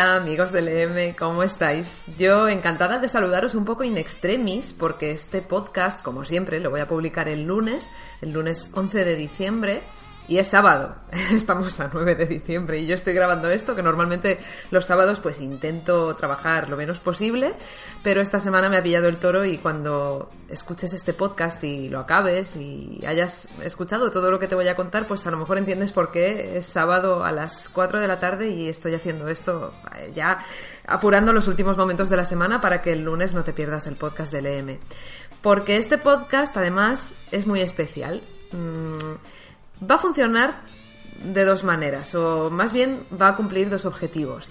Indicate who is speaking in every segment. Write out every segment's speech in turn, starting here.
Speaker 1: Hola amigos del EM, ¿cómo estáis? Yo encantada de saludaros un poco in extremis porque este podcast, como siempre, lo voy a publicar el lunes, el lunes 11 de diciembre, y es sábado, estamos a 9 de diciembre y yo estoy grabando esto, que normalmente los sábados pues intento trabajar lo menos posible, pero esta semana me ha pillado el toro y cuando escuches este podcast y lo acabes y hayas escuchado todo lo que te voy a contar, pues a lo mejor entiendes por qué es sábado a las 4 de la tarde y estoy haciendo esto eh, ya apurando los últimos momentos de la semana para que el lunes no te pierdas el podcast del EM. Porque este podcast además es muy especial. Mm, Va a funcionar de dos maneras, o más bien va a cumplir dos objetivos.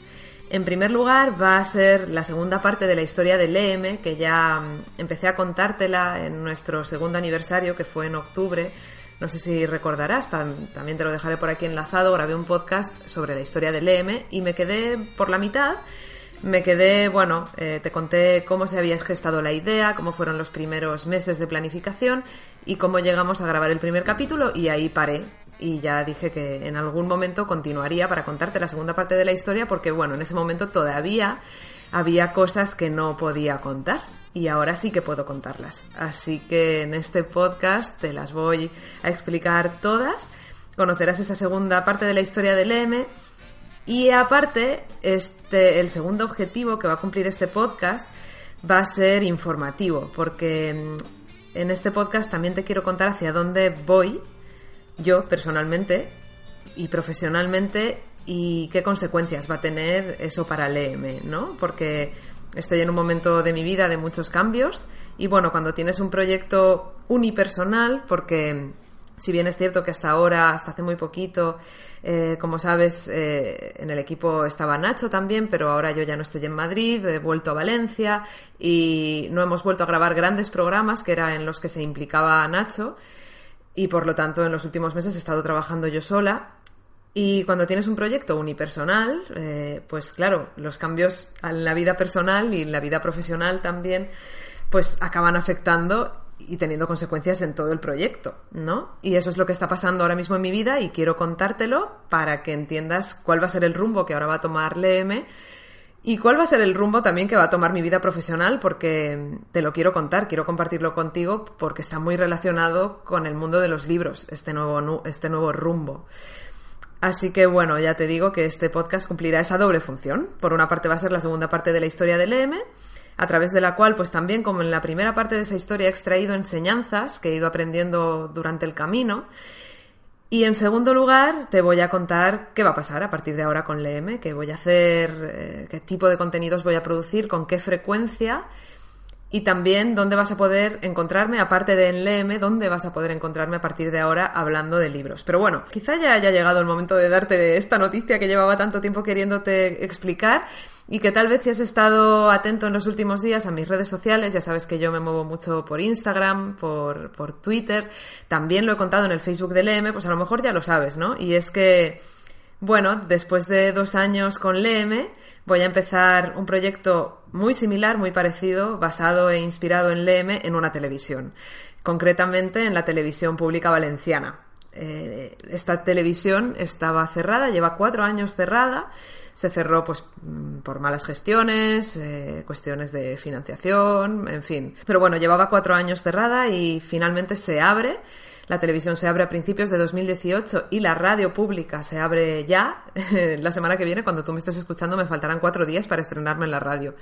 Speaker 1: En primer lugar, va a ser la segunda parte de la historia del EM, que ya mm, empecé a contártela en nuestro segundo aniversario, que fue en octubre. No sé si recordarás, también te lo dejaré por aquí enlazado. Grabé un podcast sobre la historia del EM y me quedé por la mitad. Me quedé, bueno, eh, te conté cómo se había gestado la idea, cómo fueron los primeros meses de planificación y cómo llegamos a grabar el primer capítulo y ahí paré y ya dije que en algún momento continuaría para contarte la segunda parte de la historia porque bueno, en ese momento todavía había cosas que no podía contar y ahora sí que puedo contarlas. Así que en este podcast te las voy a explicar todas. Conocerás esa segunda parte de la historia del M y aparte este el segundo objetivo que va a cumplir este podcast va a ser informativo porque mm, en este podcast también te quiero contar hacia dónde voy yo personalmente y profesionalmente y qué consecuencias va a tener eso para el EM, ¿no? Porque estoy en un momento de mi vida de muchos cambios y bueno, cuando tienes un proyecto unipersonal, porque si bien es cierto que hasta ahora, hasta hace muy poquito, eh, como sabes, eh, en el equipo estaba Nacho también, pero ahora yo ya no estoy en Madrid, he vuelto a Valencia y no hemos vuelto a grabar grandes programas que eran en los que se implicaba Nacho y por lo tanto en los últimos meses he estado trabajando yo sola. Y cuando tienes un proyecto unipersonal, eh, pues claro, los cambios en la vida personal y en la vida profesional también, pues acaban afectando y teniendo consecuencias en todo el proyecto, ¿no? Y eso es lo que está pasando ahora mismo en mi vida y quiero contártelo para que entiendas cuál va a ser el rumbo que ahora va a tomar LM y cuál va a ser el rumbo también que va a tomar mi vida profesional porque te lo quiero contar, quiero compartirlo contigo porque está muy relacionado con el mundo de los libros, este nuevo, este nuevo rumbo. Así que bueno, ya te digo que este podcast cumplirá esa doble función. Por una parte va a ser la segunda parte de la historia del EM a través de la cual, pues también como en la primera parte de esa historia he extraído enseñanzas que he ido aprendiendo durante el camino. Y en segundo lugar, te voy a contar qué va a pasar a partir de ahora con LM, qué voy a hacer, eh, qué tipo de contenidos voy a producir, con qué frecuencia y también dónde vas a poder encontrarme, aparte de en LM, dónde vas a poder encontrarme a partir de ahora hablando de libros. Pero bueno, quizá ya haya llegado el momento de darte esta noticia que llevaba tanto tiempo queriéndote explicar y que tal vez si has estado atento en los últimos días a mis redes sociales, ya sabes que yo me muevo mucho por Instagram, por, por Twitter, también lo he contado en el Facebook de LM, pues a lo mejor ya lo sabes, ¿no? Y es que, bueno, después de dos años con LM, voy a empezar un proyecto muy similar, muy parecido, basado e inspirado en LM en una televisión, concretamente en la televisión pública valenciana. Eh, esta televisión estaba cerrada, lleva cuatro años cerrada, se cerró pues mm, por malas gestiones, eh, cuestiones de financiación, en fin. Pero bueno, llevaba cuatro años cerrada y finalmente se abre. La televisión se abre a principios de 2018 y la radio pública se abre ya. la semana que viene, cuando tú me estés escuchando, me faltarán cuatro días para estrenarme en la radio.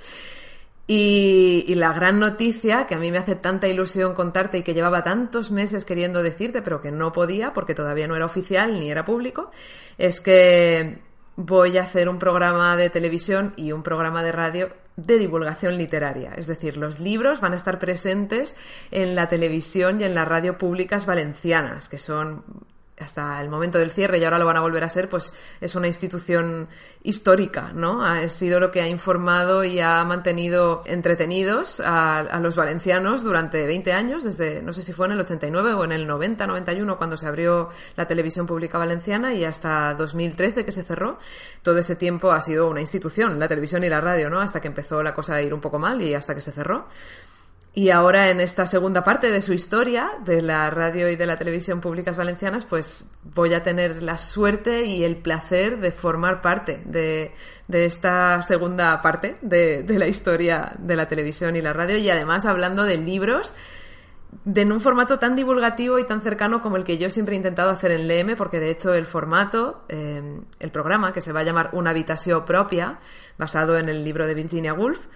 Speaker 1: Y, y, la gran noticia que a mí me hace tanta ilusión contarte y que llevaba tantos meses queriendo decirte, pero que no podía porque todavía no era oficial ni era público, es que voy a hacer un programa de televisión y un programa de radio de divulgación literaria. Es decir, los libros van a estar presentes en la televisión y en las radio públicas valencianas, que son hasta el momento del cierre y ahora lo van a volver a ser, pues es una institución histórica, ¿no? Ha sido lo que ha informado y ha mantenido entretenidos a, los valencianos durante 20 años, desde, no sé si fue en el 89 o en el 90, 91, cuando se abrió la televisión pública valenciana y hasta 2013 que se cerró. Todo ese tiempo ha sido una institución, la televisión y la radio, ¿no? Hasta que empezó la cosa a ir un poco mal y hasta que se cerró. Y ahora en esta segunda parte de su historia, de la radio y de la televisión públicas valencianas, pues voy a tener la suerte y el placer de formar parte de, esta segunda parte de, la historia de la televisión y la radio. Y además hablando de libros de en un formato tan divulgativo y tan cercano como el que yo siempre he intentado hacer en LM, porque de hecho el formato, eh, el programa, que se va a llamar Una habitación propia, basado en el libro de Virginia Woolf,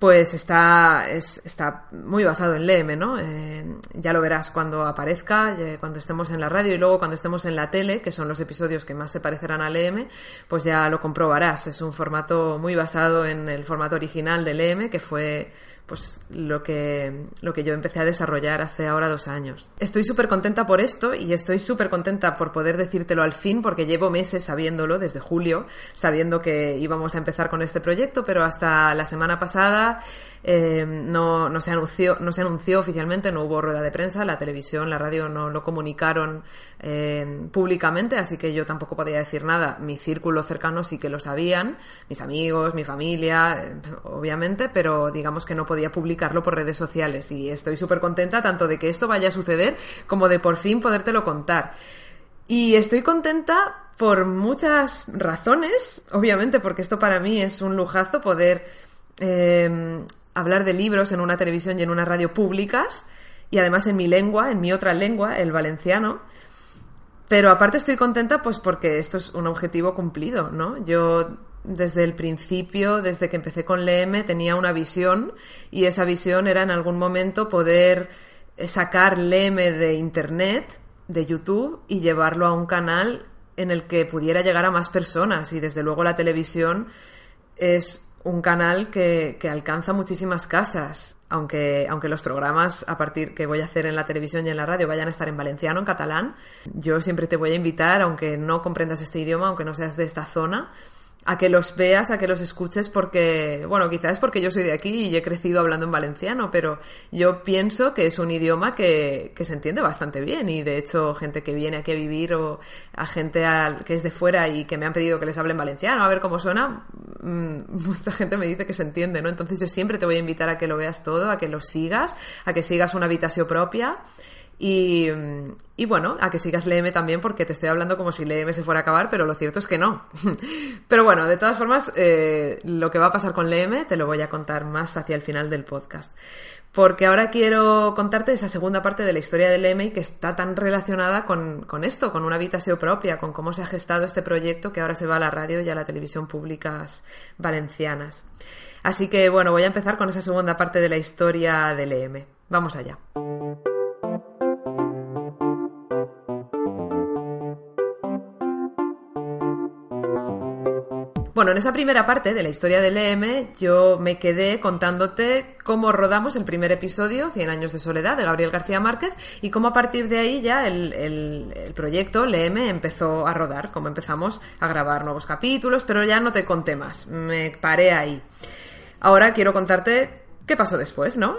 Speaker 1: pues está, está muy basado en LM, ¿no? Eh, ya lo verás cuando aparezca, eh, cuando estemos en la radio y luego cuando estemos en la tele, que son los episodios que más se parecerán a LM, pues ya lo comprobarás. Es un formato muy basado en el formato original de LM, que fue pues lo que, lo que yo empecé a desarrollar hace ahora dos años. Estoy súper contenta por esto y estoy súper contenta por poder decírtelo al fin porque llevo meses sabiéndolo desde julio, sabiendo que íbamos a empezar con este proyecto, pero hasta la semana pasada eh, no, no, se anunció, no se anunció oficialmente, no hubo rueda de prensa, la televisión, la radio no lo comunicaron eh, públicamente, así que yo tampoco podía decir nada. Mi círculo cercano sí que lo sabían, mis amigos, mi familia, eh, obviamente, pero digamos que no podía publicarlo por redes sociales y estoy súper contenta tanto de que esto vaya a suceder como de por fin podértelo contar. Y estoy contenta por muchas razones, obviamente, porque esto para mí es un lujazo poder hablar de libros en una televisión y en una radio públicas y además en mi lengua, en mi otra lengua, el valenciano. Pero aparte estoy contenta pues porque esto es un objetivo cumplido, ¿no? Yo desde el principio, desde que empecé con LM, tenía una visión y esa visión era en algún momento poder sacar LM de Internet, de YouTube y llevarlo a un canal en el que pudiera llegar a más personas y desde luego la televisión es un canal que, que, alcanza muchísimas casas, aunque, aunque los programas a partir que voy a hacer en la televisión y en la radio vayan a estar en valenciano, en catalán, yo siempre te voy a invitar, aunque no comprendas este idioma, aunque no seas de esta zona, a que los veas, a que los escuches, porque, bueno, quizás porque yo soy de aquí y he crecido hablando en valenciano, pero yo pienso que es un idioma que, que se entiende bastante bien y de hecho gente que viene aquí a vivir o a gente que es de fuera y que me han pedido que les hable en valenciano, a ver cómo suena, mm, mucha gente me dice que se entiende, ¿no? Entonces yo siempre te voy a invitar a que lo veas todo, a que lo sigas, a que sigas una habitación propia y, bueno, a que sigas LM también porque te estoy hablando como si LM se fuera a acabar, pero lo cierto es que no. pero bueno, de todas formas, eh, lo que va a pasar con LM te lo voy a contar más hacia el final del podcast. Porque ahora quiero contarte esa segunda parte de la historia del LM y que está tan relacionada con, esto, con una habitación propia, con cómo se ha gestado este proyecto que ahora se va a la radio y a la televisión públicas valencianas. Así que bueno, voy a empezar con esa segunda parte de la historia del LM. Vamos allá. Bueno, en esa primera parte de la historia del EM yo me quedé contándote cómo rodamos el primer episodio, 100 años de soledad, de Gabriel García Márquez, y cómo a partir de ahí ya el, el, proyecto LM empezó a rodar, cómo empezamos a grabar nuevos capítulos, pero ya no te conté más, me paré ahí. Ahora quiero contarte qué pasó después, ¿no?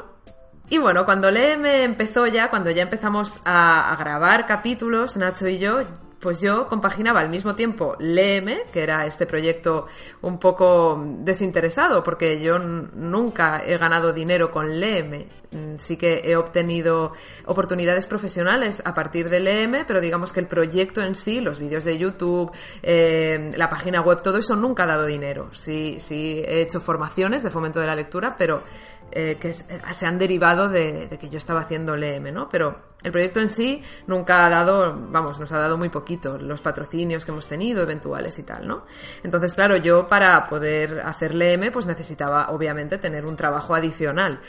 Speaker 1: Y bueno, cuando LM empezó ya, cuando ya empezamos a, a grabar capítulos, Nacho y yo, pues yo compaginaba al mismo tiempo LM, que era este proyecto un poco desinteresado, porque yo nunca he ganado dinero con LM. Mm, sí que he obtenido oportunidades profesionales a partir de LM, pero digamos que el proyecto en sí, los vídeos de YouTube, eh, la página web, todo eso nunca ha dado dinero. Sí, sí he hecho formaciones de fomento de la lectura, pero eh, que se han derivado de, que yo estaba haciendo LM, ¿no? Pero el proyecto en sí nunca ha dado, vamos, nos ha dado muy poquito, los patrocinios que hemos tenido, eventuales y tal, ¿no? Entonces, claro, yo para poder hacer LM, pues necesitaba, obviamente, tener un trabajo adicional.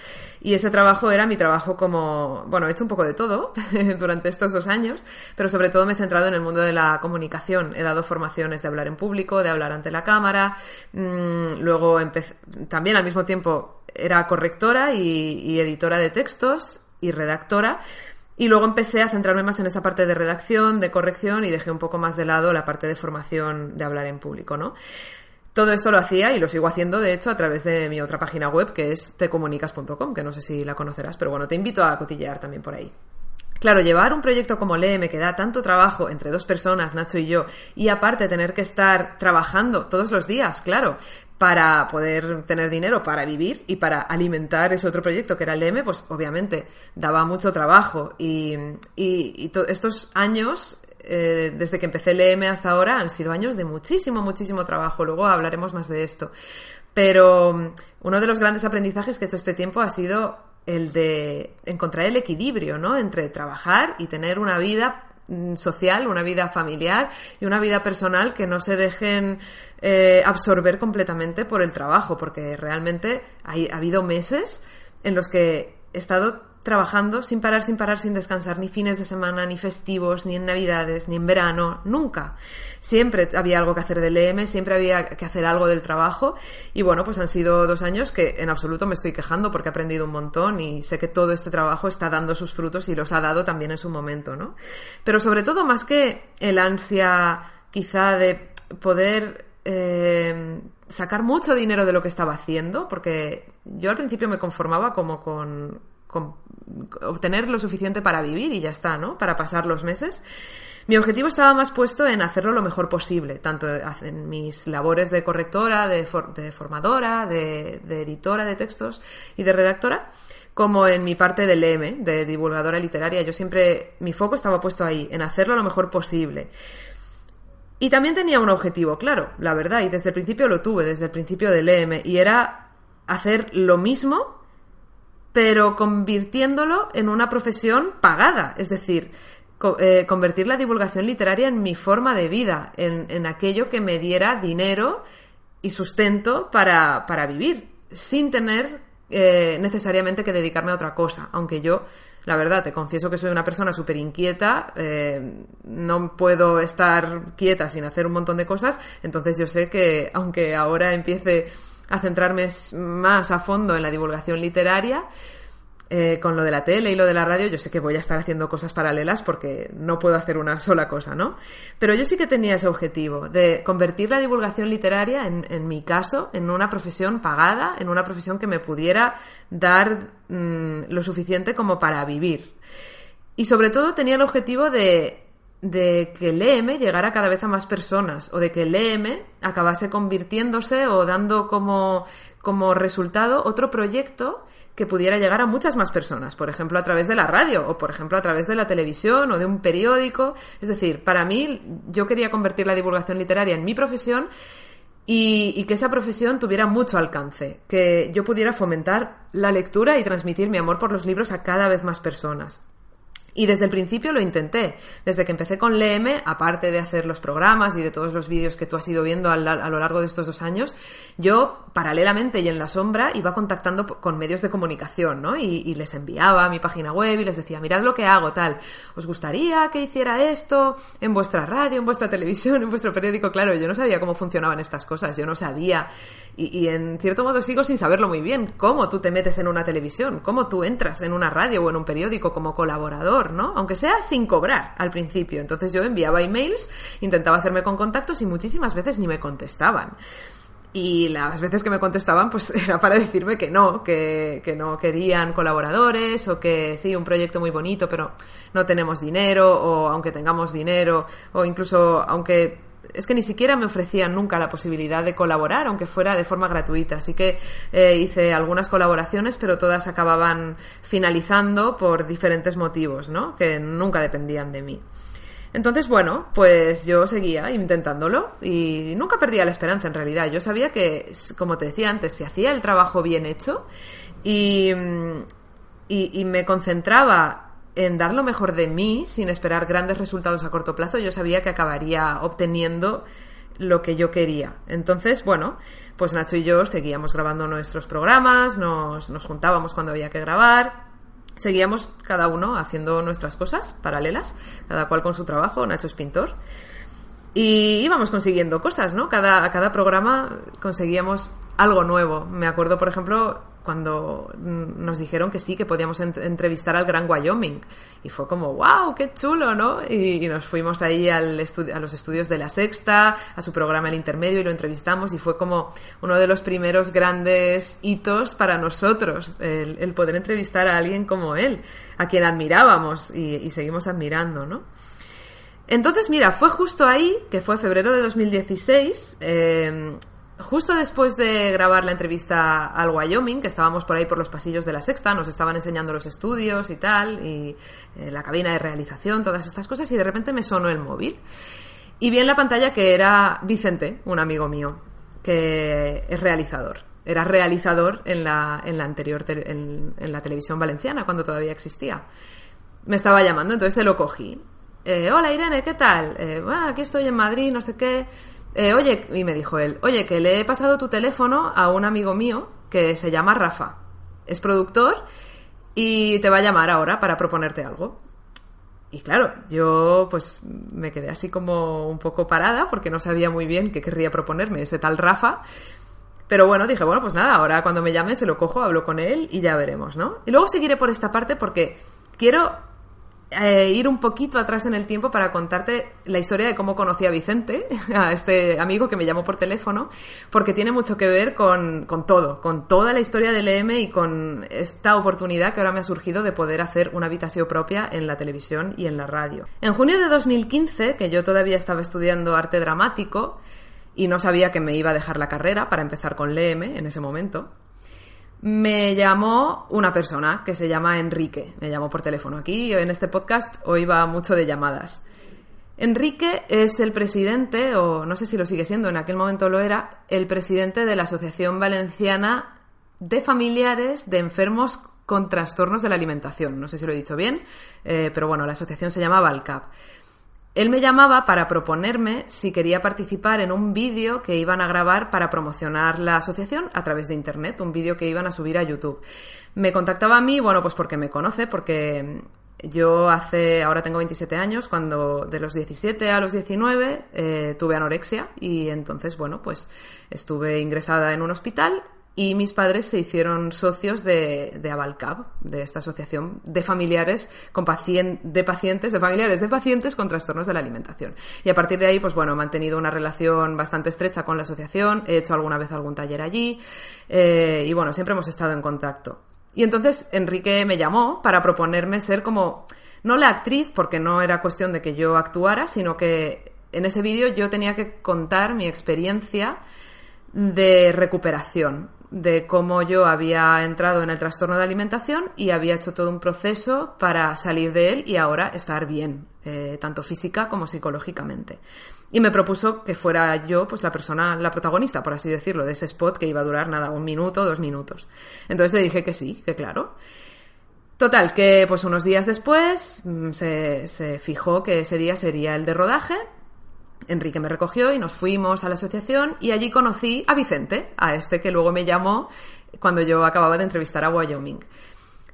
Speaker 1: Y ese trabajo era mi trabajo como, bueno, he hecho un poco de todo durante estos dos años, pero sobre todo me he centrado en el mundo de la comunicación. He dado formaciones de hablar en público, de hablar ante la cámara, mm, luego también al mismo tiempo era correctora y editora de textos y redactora, y luego empecé a centrarme más en esa parte de redacción, de corrección y dejé un poco más de lado la parte de formación de hablar en público, ¿no? Todo esto lo hacía y lo sigo haciendo, de hecho, a través de mi otra página web que es tecomunicas.com, que no sé si la conocerás, pero bueno, te invito a cotillear también por ahí. Claro, llevar un proyecto como LEM que da tanto trabajo entre dos personas, Nacho y yo, y aparte tener que estar trabajando todos los días, claro, para poder tener dinero para vivir y para alimentar ese otro proyecto que era el LM, pues obviamente daba mucho trabajo. Y, y, estos años, eh, desde que empecé el LM hasta ahora, han sido años de muchísimo, muchísimo trabajo. Luego hablaremos más de esto. Pero mm, uno de los grandes aprendizajes que he hecho este tiempo ha sido el de encontrar el equilibrio, ¿no? Entre trabajar y tener una vida social, una vida familiar y una vida personal que no se dejen eh, absorber completamente por el trabajo, porque realmente ha habido meses en los que he estado trabajando sin parar, sin parar, sin descansar, ni fines de semana, ni festivos, ni en Navidades, ni en verano, nunca. Siempre había algo que hacer del EM, siempre había que hacer algo del trabajo. Y bueno, pues han sido dos años que en absoluto me estoy quejando porque he aprendido un montón y sé que todo este trabajo está dando sus frutos y los ha dado también en su momento, ¿no? Pero sobre todo, más que el ansia quizá de poder eh, sacar mucho dinero de lo que estaba haciendo, porque yo al principio me conformaba como con obtener lo suficiente para vivir y ya está, ¿no? Para pasar los meses. Mi objetivo estaba más puesto en hacerlo lo mejor posible, tanto en mis labores de correctora, de, formadora, de, editora de textos y de redactora, como en mi parte del EM, de divulgadora literaria. Yo siempre, mi foco estaba puesto ahí, en hacerlo lo mejor posible. Y también tenía un objetivo, claro, la verdad, y desde el principio lo tuve, desde el principio del EM, y era hacer lo mismo pero convirtiéndolo en una profesión pagada, es decir, eh, convertir la divulgación literaria en mi forma de vida, en, aquello que me diera dinero y sustento para, vivir, sin tener eh, necesariamente que dedicarme a otra cosa, aunque yo la verdad, te confieso que soy una persona súper inquieta, eh, no puedo estar quieta sin hacer un montón de cosas, entonces yo sé que aunque ahora empiece a centrarme más a fondo en la divulgación literaria. Eh, con lo de la tele y lo de la radio, yo sé que voy a estar haciendo cosas paralelas porque no puedo hacer una sola cosa, ¿no? Pero yo sí que tenía ese objetivo de convertir la divulgación literaria, en, mi caso, en una profesión pagada, en una profesión que me pudiera dar mm, lo suficiente como para vivir. Y sobre todo tenía el objetivo de de que el EM llegara cada vez a más personas o de que el EM acabase convirtiéndose o dando como, como resultado otro proyecto que pudiera llegar a muchas más personas, por ejemplo a través de la radio o por ejemplo a través de la televisión o de un periódico. Es decir, para mí yo quería convertir la divulgación literaria en mi profesión y, y, que esa profesión tuviera mucho alcance, que yo pudiera fomentar la lectura y transmitir mi amor por los libros a cada vez más personas. Y desde el principio lo intenté. Desde que empecé con LM, aparte de hacer los programas y de todos los vídeos que tú has ido viendo a, lo largo de estos dos años, yo paralelamente y en la sombra iba contactando con medios de comunicación, ¿no? Y, les enviaba a mi página web y les decía, mirad lo que hago, tal. ¿Os gustaría que hiciera esto en vuestra radio, en vuestra televisión, en vuestro periódico? Claro, yo no sabía cómo funcionaban estas cosas. Yo no sabía y, en cierto modo sigo sin saberlo muy bien. ¿Cómo tú te metes en una televisión? ¿Cómo tú entras en una radio o en un periódico como colaborador, ¿no? Aunque sea sin cobrar al principio. Entonces yo enviaba emails, intentaba hacerme con contactos y muchísimas veces ni me contestaban. Y las veces que me contestaban, pues era para decirme que no, que, que, no querían colaboradores o que sí, un proyecto muy bonito, pero no tenemos dinero o aunque tengamos dinero o incluso aunque es que ni siquiera me ofrecían nunca la posibilidad de colaborar, aunque fuera de forma gratuita. Así que eh, hice algunas colaboraciones, pero todas acababan finalizando por diferentes motivos, ¿no? Que nunca dependían de mí. Entonces, bueno, pues yo seguía intentándolo y nunca perdía la esperanza en realidad. Yo sabía que, como te decía antes, se hacía el trabajo bien hecho y, y, y me concentraba en dar lo mejor de mí sin esperar grandes resultados a corto plazo, yo sabía que acabaría obteniendo lo que yo quería. Entonces, bueno, pues Nacho y yo seguíamos grabando nuestros programas, nos, nos juntábamos cuando había que grabar, seguíamos cada uno haciendo nuestras cosas paralelas, cada cual con su trabajo, Nacho es pintor. Y íbamos consiguiendo cosas, ¿no? Cada, cada programa conseguíamos algo nuevo. Me acuerdo, por ejemplo, cuando nos dijeron que sí, que podíamos entrevistar al Gran Wyoming. Y fue como, wow, qué chulo, ¿no? Y, nos fuimos ahí al a los estudios de la Sexta, a su programa El Intermedio, y lo entrevistamos. Y fue como uno de los primeros grandes hitos para nosotros, el, poder entrevistar a alguien como él, a quien admirábamos y, seguimos admirando, ¿no? Entonces, mira, fue justo ahí, que fue febrero de 2016, eh, justo después de grabar la entrevista al Wyoming, que estábamos por ahí por los pasillos de la sexta, nos estaban enseñando los estudios y tal, y eh, la cabina de realización, todas estas cosas, y de repente me sonó el móvil. Y vi en la pantalla que era Vicente, un amigo mío, que es realizador. Era realizador en la, en la anterior, en, la televisión valenciana, cuando todavía existía. Me estaba llamando, entonces se lo cogí. Eh, Hola Irene, ¿qué tal? Eh, aquí estoy en Madrid, no sé qué. Eh, oye, y me dijo él, oye, que le he pasado tu teléfono a un amigo mío que se llama Rafa. Es productor y te va a llamar ahora para proponerte algo. Y claro, yo pues me quedé así como un poco parada porque no sabía muy bien qué querría proponerme ese tal Rafa. Pero bueno, dije, bueno, pues nada, ahora cuando me llame se lo cojo, hablo con él y ya veremos, ¿no? Y luego seguiré por esta parte porque quiero eh, ir un poquito atrás en el tiempo para contarte la historia de cómo conocí a Vicente, a este amigo que me llamó por teléfono, porque tiene mucho que ver con, con todo, con toda la historia del EM y con esta oportunidad que ahora me ha surgido de poder hacer una habitación propia en la televisión y en la radio. En junio de 2015, que yo todavía estaba estudiando arte dramático y no sabía que me iba a dejar la carrera para empezar con LM en ese momento, me llamó una persona que se llama Enrique. Me llamó por teléfono. Aquí en este podcast hoy va mucho de llamadas. Enrique es el presidente, o no sé si lo sigue siendo, en aquel momento lo era, el presidente de la Asociación Valenciana de Familiares de Enfermos con Trastornos de la Alimentación. No sé si lo he dicho bien, eh, pero bueno, la asociación se llama Valcap. Él me llamaba para proponerme si quería participar en un vídeo que iban a grabar para promocionar la asociación a través de Internet, un vídeo que iban a subir a YouTube. Me contactaba a mí, bueno, pues porque me conoce, porque yo hace, ahora tengo 27 años, cuando de los 17 a los 19 eh, tuve anorexia y entonces, bueno, pues estuve ingresada en un hospital y mis padres se hicieron socios de, de Avalcab, de esta asociación de familiares con de pacientes, de familiares de pacientes con trastornos de la alimentación. Y a partir de ahí, pues bueno, he mantenido una relación bastante estrecha con la asociación, he hecho alguna vez algún taller allí, eh, y bueno, siempre hemos estado en contacto. Y entonces Enrique me llamó para proponerme ser como, no la actriz, porque no era cuestión de que yo actuara, sino que en ese vídeo yo tenía que contar mi experiencia de recuperación de cómo yo había entrado en el trastorno de alimentación y había hecho todo un proceso para salir de él y ahora estar bien, eh, tanto física como psicológicamente. Y me propuso que fuera yo, pues la persona, la protagonista, por así decirlo, de ese spot que iba a durar nada, un minuto, dos minutos. Entonces le dije que sí, que claro. Total, que pues unos días después mm, se, se fijó que ese día sería el de rodaje Enrique me recogió y nos fuimos a la asociación y allí conocí a Vicente, a este que luego me llamó cuando yo acababa de entrevistar a Wyoming.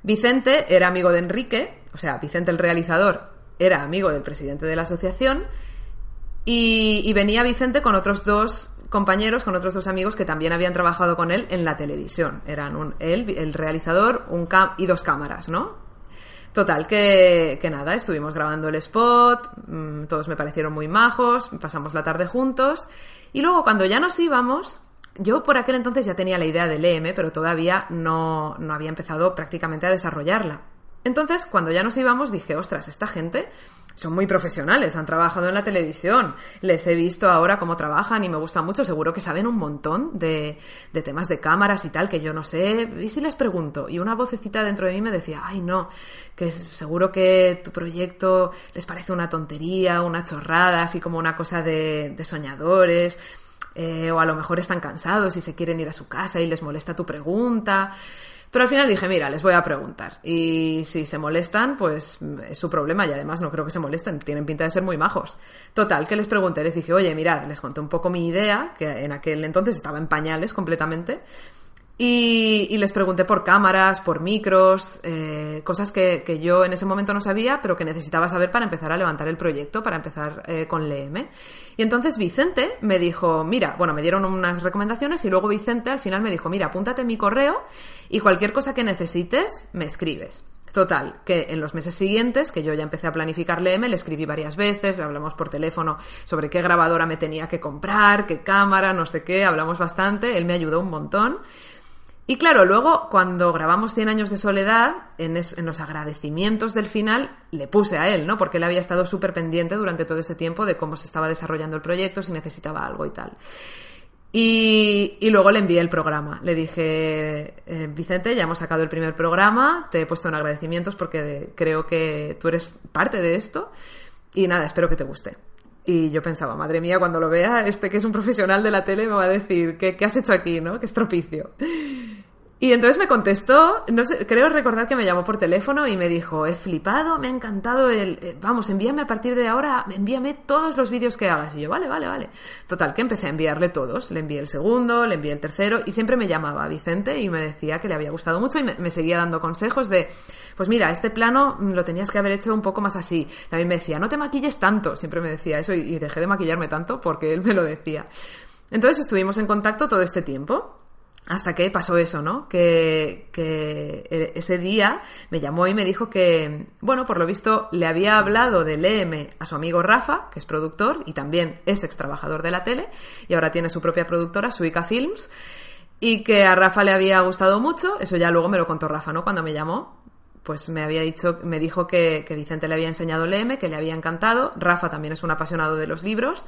Speaker 1: Vicente era amigo de Enrique, o sea, Vicente el realizador era amigo del presidente de la asociación y, venía Vicente con otros dos compañeros, con otros dos amigos que también habían trabajado con él en la televisión. Eran un, él, el realizador, un y dos cámaras, ¿no? Total, que, nada, estuvimos grabando el spot, mm, todos me parecieron muy majos, pasamos la tarde juntos y luego cuando ya nos íbamos, yo por aquel entonces ya tenía la idea del EM, pero todavía no, no había empezado prácticamente a desarrollarla. Entonces, cuando ya nos íbamos, dije, ostras, esta gente son muy profesionales, han trabajado en la televisión, les he visto ahora cómo trabajan y me gusta mucho, seguro que saben un montón de, de, temas de cámaras y tal que yo no sé, y si les pregunto, y una vocecita dentro de mí me decía, ay no, que seguro que tu proyecto les parece una tontería, una chorrada, así como una cosa de, de soñadores, eh, o a lo mejor están cansados y se quieren ir a su casa y les molesta tu pregunta. Pero al final dije, mira, les voy a preguntar. Y si se molestan, pues es su problema y además no creo que se molesten, tienen pinta de ser muy majos. Total, que les pregunté, les dije, oye, mirad, les conté un poco mi idea, que en aquel entonces estaba en pañales completamente. Y, les pregunté por cámaras, por micros, eh, cosas que, yo en ese momento no sabía, pero que necesitaba saber para empezar a levantar el proyecto, para empezar eh, con LM. Y entonces Vicente me dijo, mira, bueno, me dieron unas recomendaciones y luego Vicente al final me dijo, mira, apúntate mi correo y cualquier cosa que necesites, me escribes. Total, que en los meses siguientes, que yo ya empecé a planificar LM, le escribí varias veces, hablamos por teléfono sobre qué grabadora me tenía que comprar, qué cámara, no sé qué, hablamos bastante, él me ayudó un montón. Y claro, luego cuando grabamos 100 años de soledad, en, los agradecimientos del final, le puse a él, ¿no? Porque él había estado súper pendiente durante todo ese tiempo de cómo se estaba desarrollando el proyecto, si necesitaba algo y tal. Y, luego le envié el programa. Le dije, eh, Vicente, ya hemos sacado el primer programa, te he puesto en agradecimientos porque creo que tú eres parte de esto. Y nada, espero que te guste. Y yo pensaba, madre mía, cuando lo vea, este que es un profesional de la tele me va a decir, ¿qué, qué has hecho aquí, no? ¿Qué estropicio? Y entonces me contestó, no sé, creo recordar que me llamó por teléfono y me dijo, he flipado, me ha encantado el, eh, vamos, envíame a partir de ahora, envíame todos los vídeos que hagas. Y yo, vale, vale, vale. Total, que empecé a enviarle todos. Le envié el segundo, le envié el tercero y siempre me llamaba Vicente y me decía que le había gustado mucho y me, seguía dando consejos de, pues mira, este plano lo tenías que haber hecho un poco más así. También me decía, no te maquilles tanto. Siempre me decía eso y dejé de maquillarme tanto porque él me lo decía. Entonces estuvimos en contacto todo este tiempo. Hasta que pasó eso, ¿no? Que, que, ese día me llamó y me dijo que, bueno, por lo visto le había hablado del EM a su amigo Rafa, que es productor y también es ex trabajador de la tele, y ahora tiene su propia productora, Suica Films, y que a Rafa le había gustado mucho, eso ya luego me lo contó Rafa, ¿no? Cuando me llamó, pues me había dicho, me dijo que, que Vicente le había enseñado el EM, que le había encantado, Rafa también es un apasionado de los libros,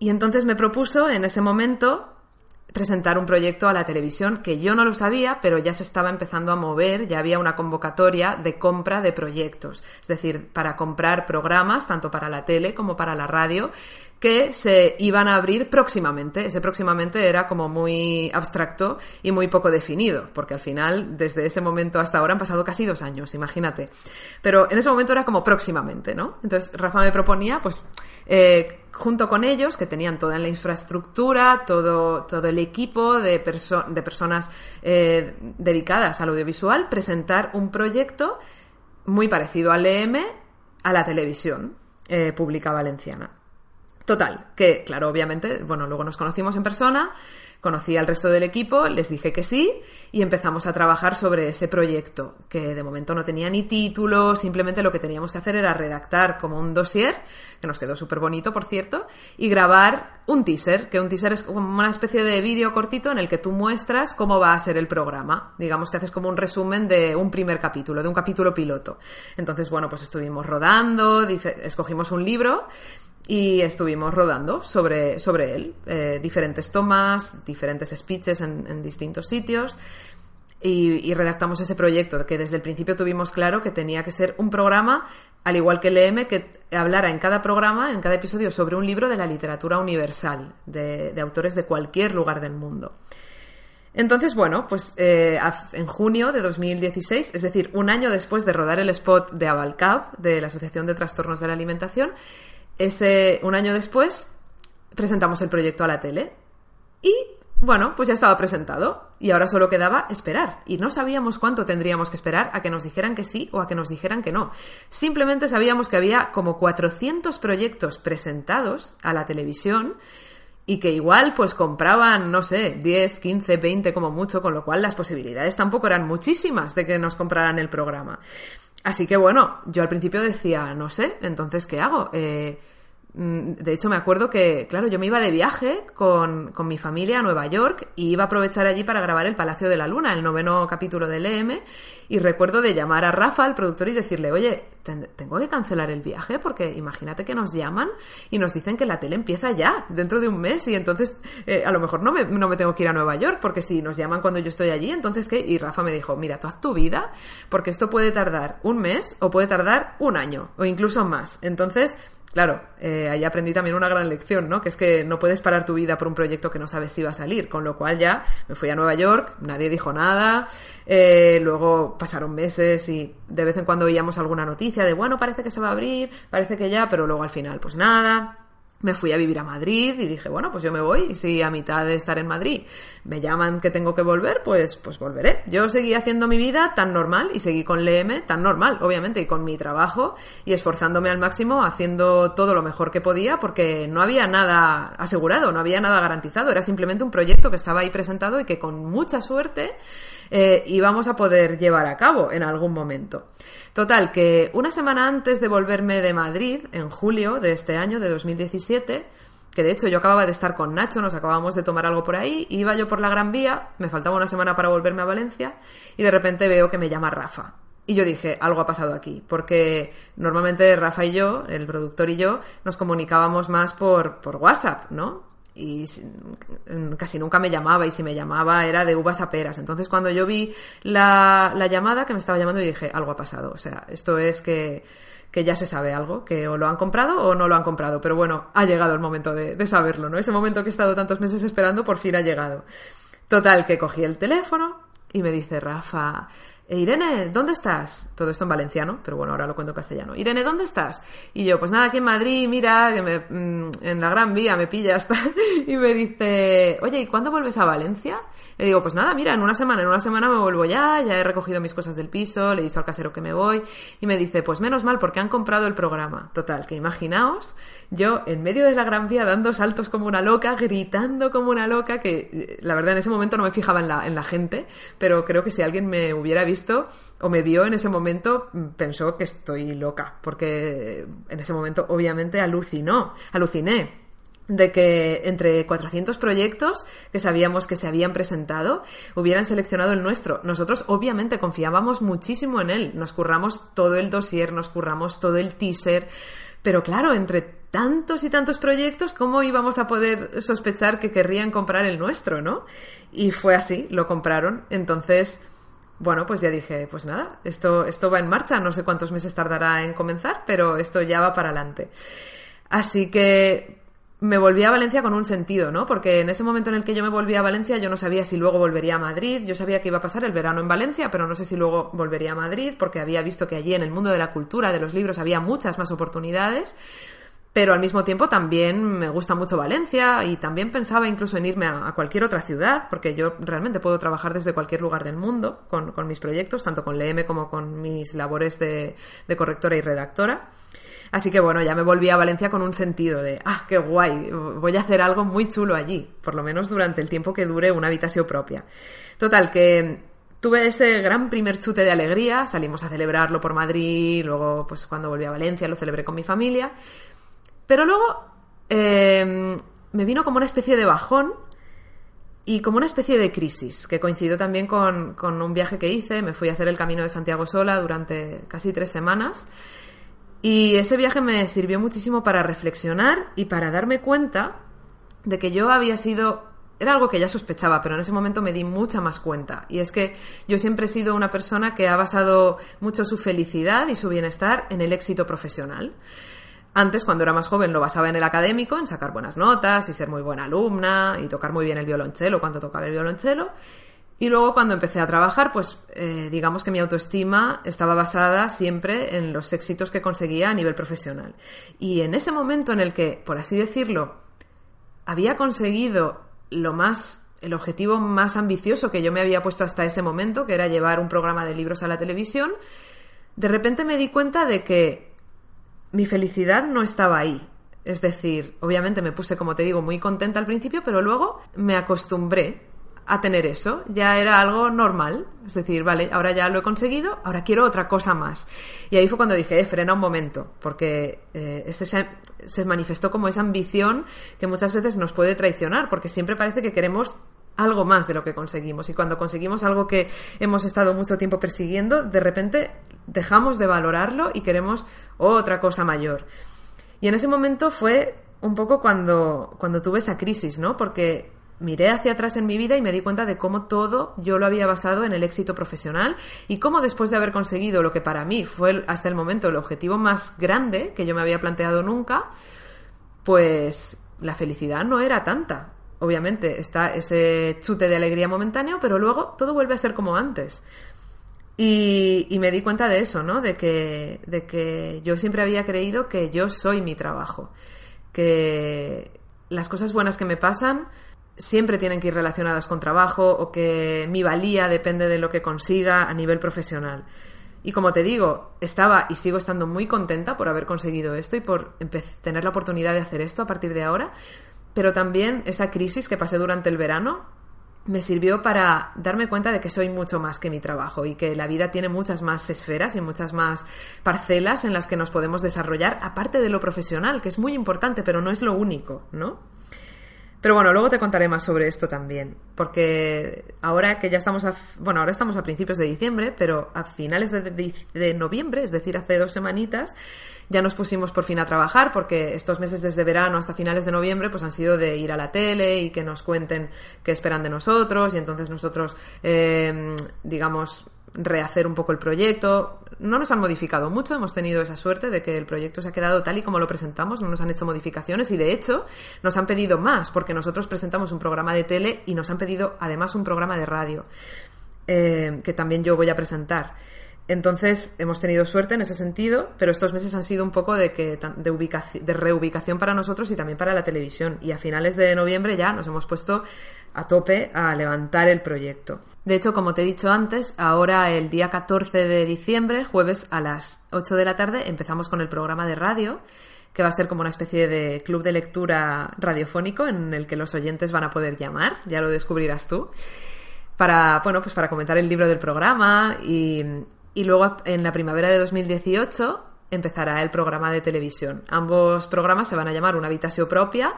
Speaker 1: y entonces me propuso en ese momento presentar un proyecto a la televisión que yo no lo sabía, pero ya se estaba empezando a mover, ya había una convocatoria de compra de proyectos, es decir, para comprar programas tanto para la tele como para la radio que se iban a abrir próximamente. Ese próximamente era como muy abstracto y muy poco definido, porque al final, desde ese momento hasta ahora han pasado casi dos años, imagínate. Pero en ese momento era como próximamente, ¿no? Entonces Rafa me proponía, pues, eh, junto con ellos, que tenían toda la infraestructura, todo, todo el equipo de, personas eh, dedicadas al audiovisual, presentar un proyecto muy parecido al EM a la televisión eh, pública valenciana. Total, que claro, obviamente, bueno, luego nos conocimos en persona, Conocí al resto del equipo, les dije que sí y empezamos a trabajar sobre ese proyecto, que de momento no tenía ni título, simplemente lo que teníamos que hacer era redactar como un dossier, que nos quedó súper bonito, por cierto, y grabar un teaser, que un teaser es como una especie de vídeo cortito en el que tú muestras cómo va a ser el programa. Digamos que haces como un resumen de un primer capítulo, de un capítulo piloto. Entonces, bueno, pues estuvimos rodando, escogimos un libro y estuvimos rodando sobre, sobre él, eh, diferentes tomas, diferentes speeches en, distintos sitios. Y, redactamos ese proyecto, que desde el principio tuvimos claro que tenía que ser un programa, al igual que el EM, que hablara en cada programa, en cada episodio, sobre un libro de la literatura universal, de, autores de cualquier lugar del mundo. Entonces, bueno, pues eh, en junio de 2016, es decir, un año después de rodar el spot de Avalcab, de la Asociación de Trastornos de la Alimentación, ese, un año después presentamos el proyecto a la tele y bueno, pues ya estaba presentado y ahora solo quedaba esperar. Y no sabíamos cuánto tendríamos que esperar a que nos dijeran que sí o a que nos dijeran que no. Simplemente sabíamos que había como 400 proyectos presentados a la televisión y que igual pues compraban, no sé, 10, 15, 20 como mucho, con lo cual las posibilidades tampoco eran muchísimas de que nos compraran el programa. Así que bueno, yo al principio decía, no sé, entonces, ¿qué hago? Eh, de hecho, me acuerdo que, claro, yo me iba de viaje con, mi familia a Nueva York y iba a aprovechar allí para grabar El Palacio de la Luna, el noveno capítulo del EM. Y recuerdo de llamar a Rafa, el productor, y decirle, oye, tengo que cancelar el viaje porque imagínate que nos llaman y nos dicen que la tele empieza ya, dentro de un mes, y entonces eh, a lo mejor no me, no me tengo que ir a Nueva York porque si nos llaman cuando yo estoy allí, entonces ¿qué? Y Rafa me dijo, mira, tú haz tu vida porque esto puede tardar un mes o puede tardar un año o incluso más. Entonces, Claro, eh, ahí aprendí también una gran lección, ¿no? Que es que no puedes parar tu vida por un proyecto que no sabes si va a salir. Con lo cual ya me fui a Nueva York, nadie dijo nada. Eh, luego pasaron meses y de vez en cuando oíamos alguna noticia de, bueno, parece que se va a abrir, parece que ya, pero luego al final, pues nada. Me fui a vivir a Madrid y dije, bueno, pues yo me voy y si a mitad de estar en Madrid me llaman que tengo que volver, pues, pues volveré. Yo seguí haciendo mi vida tan normal y seguí con LM tan normal, obviamente, y con mi trabajo y esforzándome al máximo haciendo todo lo mejor que podía porque no había nada asegurado, no había nada garantizado, era simplemente un proyecto que estaba ahí presentado y que con mucha suerte eh, íbamos a poder llevar a cabo en algún momento. Total, que una semana antes de volverme de Madrid, en julio de este año, de 2017, que de hecho yo acababa de estar con Nacho, nos acabábamos de tomar algo por ahí, iba yo por la Gran Vía, me faltaba una semana para volverme a Valencia, y de repente veo que me llama Rafa. Y yo dije, algo ha pasado aquí, porque normalmente Rafa y yo, el productor y yo, nos comunicábamos más por, por WhatsApp, ¿no? Y casi nunca me llamaba y si me llamaba era de uvas a peras. Entonces cuando yo vi la, la llamada que me estaba llamando y dije, algo ha pasado. O sea, esto es que, que, ya se sabe algo, que o lo han comprado o no lo han comprado. Pero bueno, ha llegado el momento de, de saberlo, ¿no? Ese momento que he estado tantos meses esperando por fin ha llegado. Total, que cogí el teléfono y me dice, Rafa, Irene, ¿dónde estás? Todo esto en valenciano, pero bueno, ahora lo cuento en castellano. Irene, ¿dónde estás? Y yo, pues nada, aquí en Madrid, mira, mm, en la Gran Vía me pilla hasta... y me dice, oye, ¿y cuándo vuelves a Valencia? Le digo, pues nada, mira, en una semana, en una semana me vuelvo ya, ya he recogido mis cosas del piso, le he dicho al casero que me voy, y me dice, pues menos mal, porque han comprado el programa. Total, que imaginaos, yo en medio de la Gran Vía dando saltos como una loca, gritando como una loca, que eh, la verdad en ese momento no me fijaba en la gente, pero creo que si alguien me hubiera visto o me vio en ese momento, pensó que estoy loca, porque en ese momento obviamente alucinó, aluciné de que entre 400 proyectos que sabíamos que se habían presentado hubieran seleccionado el nuestro. Nosotros obviamente confiábamos muchísimo en él, nos curramos todo el dossier, nos curramos todo el teaser, pero claro, entre tantos y tantos proyectos, ¿cómo íbamos a poder sospechar que querrían comprar el nuestro, no? Y fue así, lo compraron. Entonces, bueno, pues ya dije, pues nada, esto, esto va en marcha, no sé cuántos meses tardará en comenzar, pero esto ya va para adelante. Así que me volví a Valencia con un sentido, ¿no? Porque en ese momento en el que yo me volví a Valencia yo no sabía si luego volvería a Madrid, yo sabía que iba a pasar el verano en Valencia, pero no sé si luego volvería a Madrid porque había visto que allí en el mundo de la cultura, de los libros, había muchas más oportunidades. Pero al mismo tiempo también me gusta mucho Valencia y también pensaba incluso en irme a, cualquier otra ciudad, porque yo realmente puedo trabajar desde cualquier lugar del mundo con, mis proyectos, tanto con LM como con mis labores de correctora y redactora. Así que bueno, ya me volví a Valencia con un sentido de, ah, qué guay, voy a hacer algo muy chulo allí, por lo menos durante el tiempo que dure una habitación propia. Total, que tuve ese gran primer chute de alegría, salimos a celebrarlo por Madrid, luego pues cuando volví a Valencia lo celebré con mi familia, pero luego em, me vino como una especie de bajón y como una especie de crisis, que coincidió también con, con un viaje que hice, me fui a hacer el Camino de Santiago sola durante casi tres semanas. Y ese viaje me sirvió muchísimo para reflexionar y para darme cuenta de que yo había sido era algo que ya sospechaba, pero en ese momento me di mucha más cuenta. Y es que yo siempre he sido una persona que ha basado mucho su felicidad y su bienestar en el éxito profesional. Antes, cuando era más joven, lo basaba en el académico, en sacar buenas notas y ser muy buena alumna y tocar muy bien el violonchelo cuando tocaba el violonchelo. Y luego cuando empecé a trabajar, pues eh, digamos que mi autoestima estaba basada siempre en los éxitos que conseguía a nivel profesional. Y en ese momento en el que, por así decirlo, había conseguido lo más, el objetivo más ambicioso que yo me había puesto hasta ese momento, que era llevar un programa de libros a la televisión, de repente me di cuenta de que mi felicidad no estaba ahí. Es decir, obviamente me puse, como te digo, muy contenta al principio, pero luego me acostumbré a tener eso, ya era algo normal. Es decir, vale, ahora ya lo he conseguido, ahora quiero otra cosa más. Y ahí fue cuando dije, eh, frena un momento, porque eh, este se, se, manifestó como esa ambición que muchas veces nos puede traicionar, porque siempre parece que queremos algo más de lo que conseguimos. Y cuando conseguimos algo que hemos estado mucho tiempo persiguiendo, de repente dejamos de valorarlo y queremos otra cosa mayor. Y en ese momento fue un poco cuando, cuando tuve esa crisis, ¿no? Porque miré hacia atrás en mi vida y me di cuenta de cómo todo yo lo había basado en el éxito profesional y cómo después de haber conseguido lo que para mí fue hasta el momento el objetivo más grande que yo me había planteado nunca, pues la felicidad no era tanta. Obviamente está ese chute de alegría momentáneo, pero luego todo vuelve a ser como antes. Y, y me di cuenta de eso, ¿no? De que, de que yo siempre había creído que yo soy mi trabajo que las cosas buenas que me pasan siempre tienen que ir relacionadas con trabajo o que mi valía depende de lo que consiga a nivel profesional. Y como te digo, estaba y sigo estando muy contenta por haber conseguido esto y por tener la oportunidad de hacer esto a partir de ahora, pero también esa crisis que pasé durante el verano me sirvió para darme cuenta de que soy mucho más que mi trabajo y que la vida tiene muchas más esferas y muchas más parcelas en las que nos podemos desarrollar, aparte de lo profesional, que es muy importante, pero no es lo único, ¿no? Pero bueno, luego te contaré más sobre esto también, porque ahora que ya estamos a, bueno, ahora estamos a principios de diciembre, pero a finales de, de noviembre, es decir, hace dos semanitas, ya nos pusimos por fin a trabajar porque estos meses desde verano hasta finales de noviembre pues han sido de ir a la tele y que nos cuenten qué esperan de nosotros y entonces nosotros eh, digamos rehacer un poco el proyecto. No nos han modificado mucho, hemos tenido esa suerte de que el proyecto se ha quedado tal y como lo presentamos, no nos han hecho modificaciones y de hecho nos han pedido más porque nosotros presentamos un programa de tele y nos han pedido además un programa de radio eh, que también yo voy a presentar. Entonces hemos tenido suerte en ese sentido, pero estos meses han sido un poco de, que, de, de reubicación para nosotros y también para la televisión. Y a finales de noviembre ya nos hemos puesto a tope a levantar el proyecto. De hecho, como te he dicho antes, ahora el día 14 de diciembre, jueves a las 8 de la tarde, empezamos con el programa de radio, que va a ser como una especie de club de lectura radiofónico en el que los oyentes van a poder llamar, ya lo descubrirás tú, para, bueno, pues para comentar el libro del programa y, y luego en la primavera de 2018 empezará el programa de televisión. Ambos programas se van a llamar Una habitación propia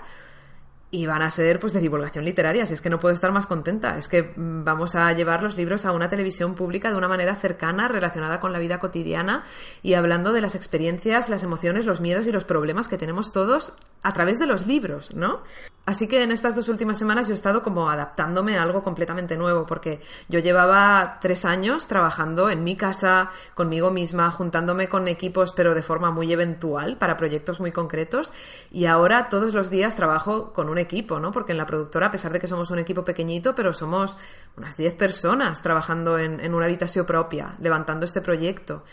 Speaker 1: y van a ser pues de divulgación literaria, si es que no puedo estar más contenta, es que mm, vamos a llevar los libros a una televisión pública de una manera cercana, relacionada con la vida cotidiana y hablando de las experiencias, las emociones, los miedos y los problemas que tenemos todos a través de los libros, ¿no? Así que en estas dos últimas semanas yo he estado como adaptándome a algo completamente nuevo, porque yo llevaba tres años trabajando en mi casa, conmigo misma, juntándome con equipos, pero de forma muy eventual, para proyectos muy concretos, y ahora todos los días trabajo con un equipo, ¿no? Porque en la productora, a pesar de que somos un equipo pequeñito, pero somos unas diez personas trabajando en, en una habitación propia, levantando este proyecto.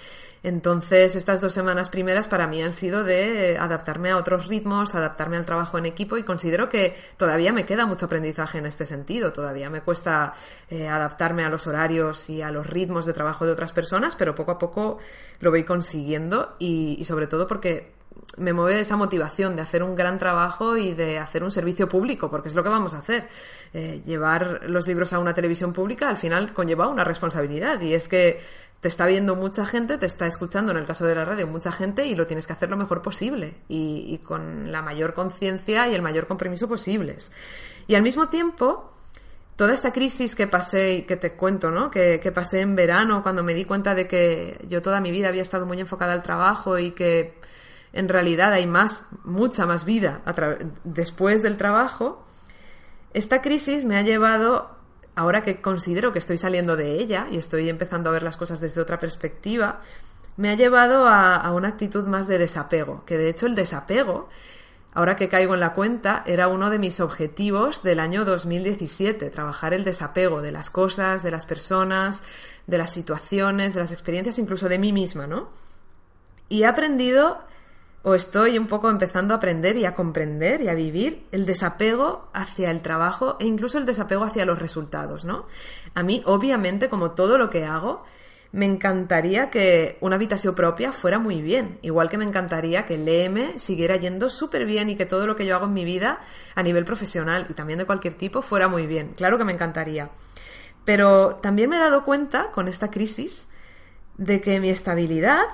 Speaker 1: Entonces, estas dos semanas primeras para mí han sido de adaptarme a otros ritmos, adaptarme al trabajo en equipo y considero que todavía me queda mucho aprendizaje en este sentido. Todavía me cuesta eh, adaptarme a los horarios y a los ritmos de trabajo de otras personas, pero poco a poco lo voy consiguiendo y, sobre todo porque me mueve esa motivación de hacer un gran trabajo y de hacer un servicio público, porque es lo que vamos a hacer. Eh, llevar los libros a una televisión pública al final conlleva una responsabilidad y es que te está viendo mucha gente, te está escuchando en el caso de la radio mucha gente y lo tienes que hacer lo mejor posible y, con la mayor conciencia y el mayor compromiso posibles. Y al mismo tiempo, toda esta crisis que pasé y que te cuento, ¿no? Que, pasé en verano cuando me di cuenta de que yo toda mi vida había estado muy enfocada al trabajo y que en realidad hay más, mucha más vida después del trabajo, esta crisis me ha llevado ahora que considero que estoy saliendo de ella y estoy empezando a ver las cosas desde otra perspectiva, me ha llevado a, una actitud más de desapego, que de hecho el desapego, ahora que caigo en la cuenta, era uno de mis objetivos del año 2017, trabajar el desapego de las cosas, de las personas, de las situaciones, de las experiencias, incluso de mí misma, ¿no? Y he aprendido o estoy un poco empezando a aprender y a comprender y a vivir el desapego hacia el trabajo e incluso el desapego hacia los resultados, ¿no? A mí, obviamente, como todo lo que hago, me encantaría que una habitación propia fuera muy bien, igual que me encantaría que el EM siguiera yendo súper bien y que todo lo que yo hago en mi vida a nivel profesional y también de cualquier tipo fuera muy bien. Claro que me encantaría. Pero también me he dado cuenta con esta crisis de que mi estabilidad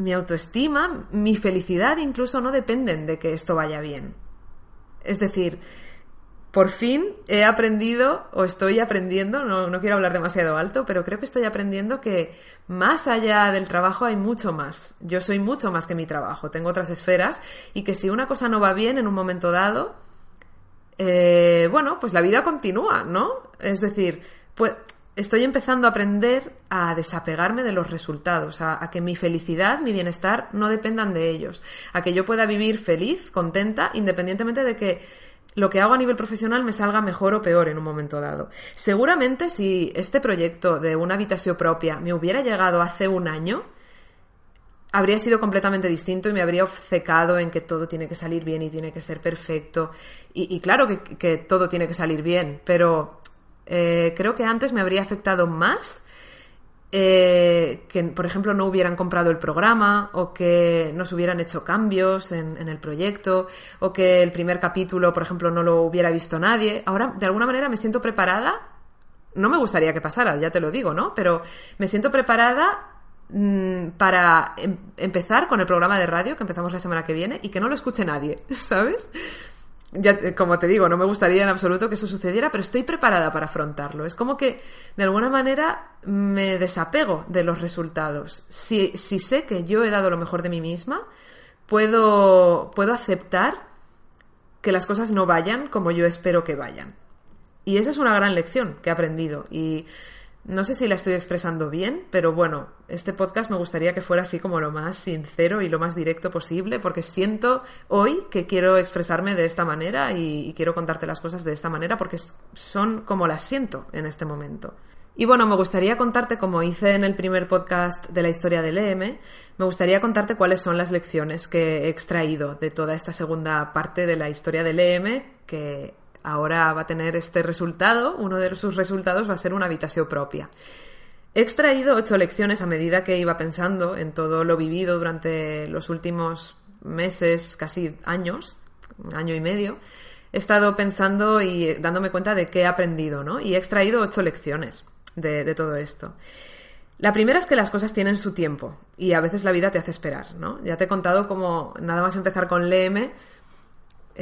Speaker 1: mi autoestima, mi felicidad incluso no dependen de que esto vaya bien. Es decir, por fin he aprendido o estoy aprendiendo, no, quiero hablar demasiado alto, pero creo que estoy aprendiendo que más allá del trabajo hay mucho más. Yo soy mucho más que mi trabajo, tengo otras esferas y que si una cosa no va bien en un momento dado, eh, bueno, pues la vida continúa, ¿no? Es decir, pues estoy empezando a aprender a desapegarme de los resultados, a, que mi felicidad, mi bienestar no dependan de ellos, a que yo pueda vivir feliz, contenta, independientemente de que lo que hago a nivel profesional me salga mejor o peor en un momento dado. Seguramente si este proyecto de una habitación propia me hubiera llegado hace un año, habría sido completamente distinto y me habría obcecado en que todo tiene que salir bien y tiene que ser perfecto. Y, claro que, todo tiene que salir bien, pero eh, creo que antes me habría afectado más eh, que, por ejemplo, no hubieran comprado el programa o que no se hubieran hecho cambios en, en, el proyecto o que el primer capítulo, por ejemplo, no lo hubiera visto nadie. Ahora, de alguna manera, me siento preparada. No me gustaría que pasara, ya te lo digo, ¿no? Pero me siento preparada mm, para em, empezar con el programa de radio que empezamos la semana que viene y que no lo escuche nadie, ¿sabes? Ya, como te digo, no me gustaría en absoluto que eso sucediera, pero estoy preparada para afrontarlo. Es como que, de alguna manera, me desapego de los resultados. Si, si sé que yo he dado lo mejor de mí misma, puedo, puedo aceptar que las cosas no vayan como yo espero que vayan. Y esa es una gran lección que he aprendido. Y no sé si la estoy expresando bien, pero bueno, este podcast me gustaría que fuera así como lo más sincero y lo más directo posible, porque siento hoy que quiero expresarme de esta manera y, quiero contarte las cosas de esta manera porque son como las siento en este momento. Y bueno, me gustaría contarte, como hice en el primer podcast de la historia del EM, me gustaría contarte cuáles son las lecciones que he extraído de toda esta segunda parte de la historia del EM, que ahora va a tener este resultado, uno de sus resultados va a ser una habitación propia. He extraído ocho lecciones a medida que iba pensando en todo lo vivido durante los últimos meses, casi años, año y medio. He estado pensando y dándome cuenta de qué he aprendido, ¿no? Y he extraído ocho lecciones de, de todo esto. La primera es que las cosas tienen su tiempo y a veces la vida te hace esperar, ¿no? Ya te he contado cómo nada más empezar con Léeme,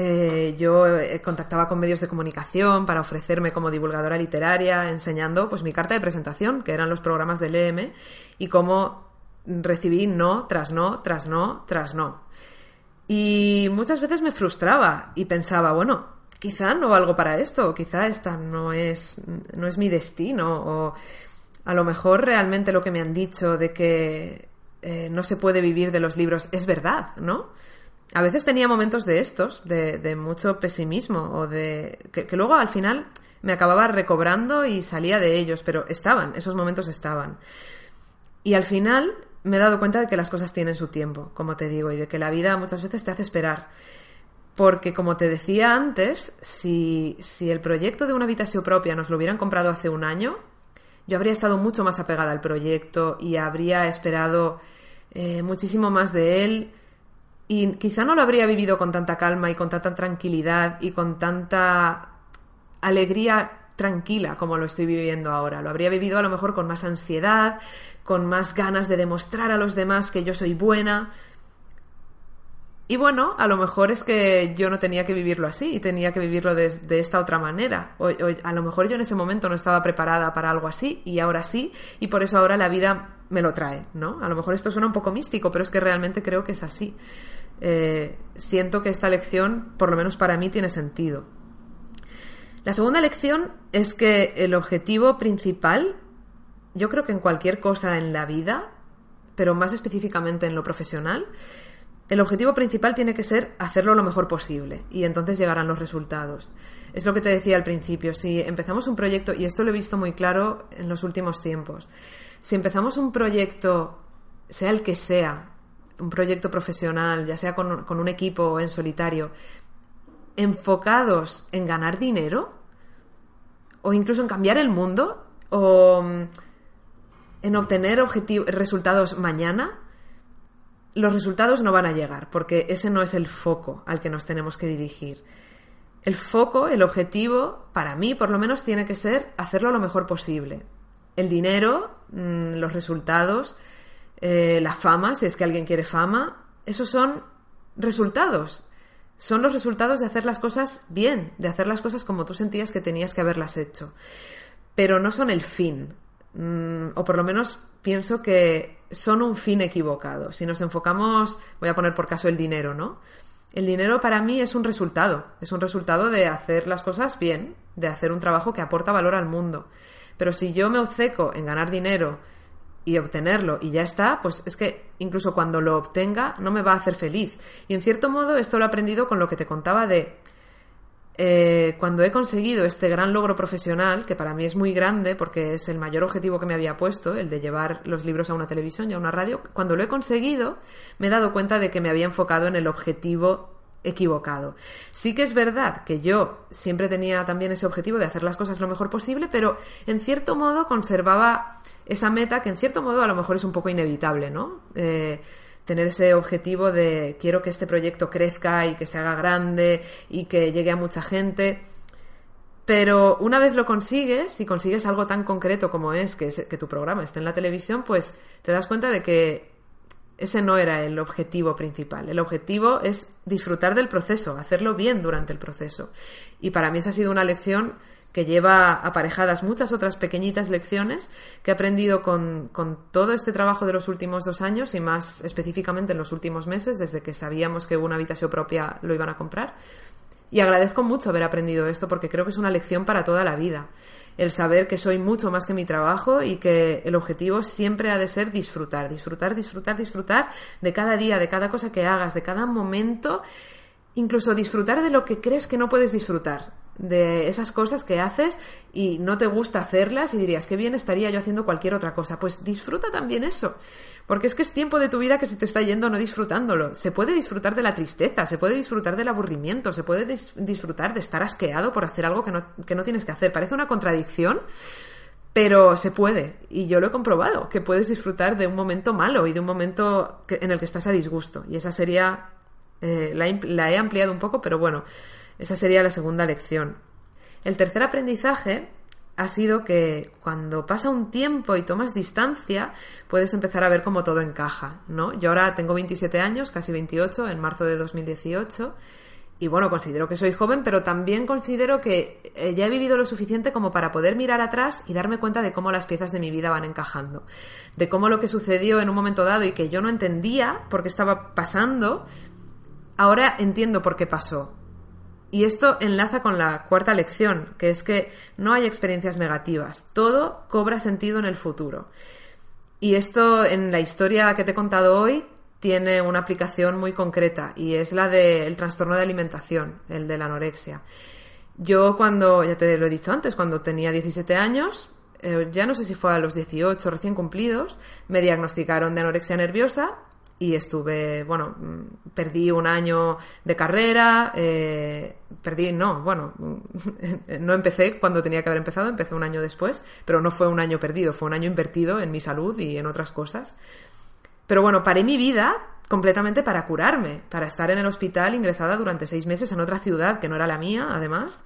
Speaker 1: eh, yo eh, contactaba con medios de comunicación para ofrecerme como divulgadora literaria, enseñando pues mi carta de presentación, que eran los programas del EM, y cómo recibí no tras no, tras no, tras no. Y muchas veces me frustraba y pensaba, bueno, quizá no valgo para esto, quizá esta no es, no es mi destino, o a lo mejor realmente lo que me han dicho de que eh, no se puede vivir de los libros es verdad, ¿no? A veces tenía momentos de estos, de, mucho pesimismo, o de. Que, luego al final me acababa recobrando y salía de ellos, pero estaban, esos momentos estaban. Y al final me he dado cuenta de que las cosas tienen su tiempo, como te digo, y de que la vida muchas veces te hace esperar. Porque, como te decía antes, si, si el proyecto de una habitación propia nos lo hubieran comprado hace un año, yo habría estado mucho más apegada al proyecto y habría esperado eh, muchísimo más de él y quizá no lo habría vivido con tanta calma y con tanta tranquilidad y con tanta alegría tranquila como lo estoy viviendo ahora. Lo habría vivido a lo mejor con más ansiedad, con más ganas de demostrar a los demás que yo soy buena. Y bueno, a lo mejor es que yo no tenía que vivirlo así y tenía que vivirlo de, esta otra manera. O, a lo mejor yo en ese momento no estaba preparada para algo así y ahora sí, y por eso ahora la vida me lo trae, ¿no? A lo mejor esto suena un poco místico, pero es que realmente creo que es así. Eh, siento que esta lección, por lo menos para mí, tiene sentido. La segunda lección es que el objetivo principal, yo creo que en cualquier cosa en la vida, pero más específicamente en lo profesional, el objetivo principal tiene que ser hacerlo lo mejor posible y entonces llegarán los resultados. Es lo que te decía al principio, si empezamos un proyecto, y esto lo he visto muy claro en los últimos tiempos, si empezamos un proyecto, sea el que sea, un proyecto profesional, ya sea con, un equipo o en solitario, enfocados en ganar dinero, o incluso en cambiar el mundo, o mm, en obtener resultados mañana, los resultados no van a llegar, porque ese no es el foco al que nos tenemos que dirigir. El foco, el objetivo, para mí por lo menos, tiene que ser hacerlo lo mejor posible. El dinero, mm, los resultados, eh, la fama, si es que alguien quiere fama, esos son resultados. Son los resultados de hacer las cosas bien, de hacer las cosas como tú sentías que tenías que haberlas hecho. Pero no son el fin. Mm, o por lo menos pienso que son un fin equivocado. Si nos enfocamos, voy a poner por caso el dinero, ¿no? El dinero para mí es un resultado, es un resultado de hacer las cosas bien, de hacer un trabajo que aporta valor al mundo. Pero si yo me obceco en ganar dinero y obtenerlo y ya está, pues es que incluso cuando lo obtenga no me va a hacer feliz. Y en cierto modo esto lo he aprendido con lo que te contaba de eh, cuando he conseguido este gran logro profesional, que para mí es muy grande porque es el mayor objetivo que me había puesto, el de llevar los libros a una televisión y a una radio, cuando lo he conseguido me he dado cuenta de que me había enfocado en el objetivo equivocado. Sí que es verdad que yo siempre tenía también ese objetivo de hacer las cosas lo mejor posible, pero en cierto modo conservaba esa meta que en cierto modo a lo mejor es un poco inevitable, ¿no? Eh, tener ese objetivo de quiero que este proyecto crezca y que se haga grande y que llegue a mucha gente. Pero una vez lo consigues y consigues algo tan concreto como es que, que tu programa esté en la televisión, pues te das cuenta de que ese no era el objetivo principal. El objetivo es disfrutar del proceso, hacerlo bien durante el proceso. Y para mí esa ha sido una lección que lleva aparejadas muchas otras pequeñitas lecciones que he aprendido con, con, todo este trabajo de los últimos dos años y más específicamente en los últimos meses, desde que sabíamos que una habitación propia lo iban a comprar. Y agradezco mucho haber aprendido esto porque creo que es una lección para toda la vida el saber que soy mucho más que mi trabajo y que el objetivo siempre ha de ser disfrutar, disfrutar, disfrutar, disfrutar de cada día, de cada cosa que hagas, de cada momento, incluso disfrutar de lo que crees que no puedes disfrutar de esas cosas que haces y no te gusta hacerlas y dirías, qué bien estaría yo haciendo cualquier otra cosa. Pues disfruta también eso. Porque es que es tiempo de tu vida que se te está yendo no disfrutándolo. Se puede disfrutar de la tristeza, se puede disfrutar del aburrimiento, se puede disfrutar de estar asqueado por hacer algo que no, que no tienes que hacer. Parece una contradicción, pero se puede. Y yo lo he comprobado, que puedes disfrutar de un momento malo y de un momento en el que estás a disgusto. Y esa sería... Eh, la he ampliado un poco, pero bueno, esa sería la segunda lección. El tercer aprendizaje ha sido que cuando pasa un tiempo y tomas distancia, puedes empezar a ver cómo todo encaja, ¿no? Yo ahora tengo 27 años, casi 28, en marzo de 2018, y bueno, considero que soy joven, pero también considero que eh, ya he vivido lo suficiente como para poder mirar atrás y darme cuenta de cómo las piezas de mi vida van encajando, de cómo lo que sucedió en un momento dado y que yo no entendía por qué estaba pasando, ahora entiendo por qué pasó y esto enlaza con la cuarta lección, que es que no hay experiencias negativas, todo cobra sentido en el futuro. Y esto en la historia que te he contado hoy tiene una aplicación muy concreta y es la del trastorno de alimentación, el de la anorexia. Yo cuando, ya te lo he dicho antes, cuando tenía 17 años, eh, ya no sé si fue a los 18 recién cumplidos, me diagnosticaron de anorexia nerviosa y estuve, bueno, mm, perdí un año de carrera, eh, perdí, no, bueno, no empecé cuando tenía que haber empezado, empecé un año después, pero no fue un año perdido, fue un año invertido en mi salud y en otras cosas. Pero bueno, paré mi vida completamente para curarme, para estar en el hospital ingresada durante seis meses en otra ciudad que no era la mía, además.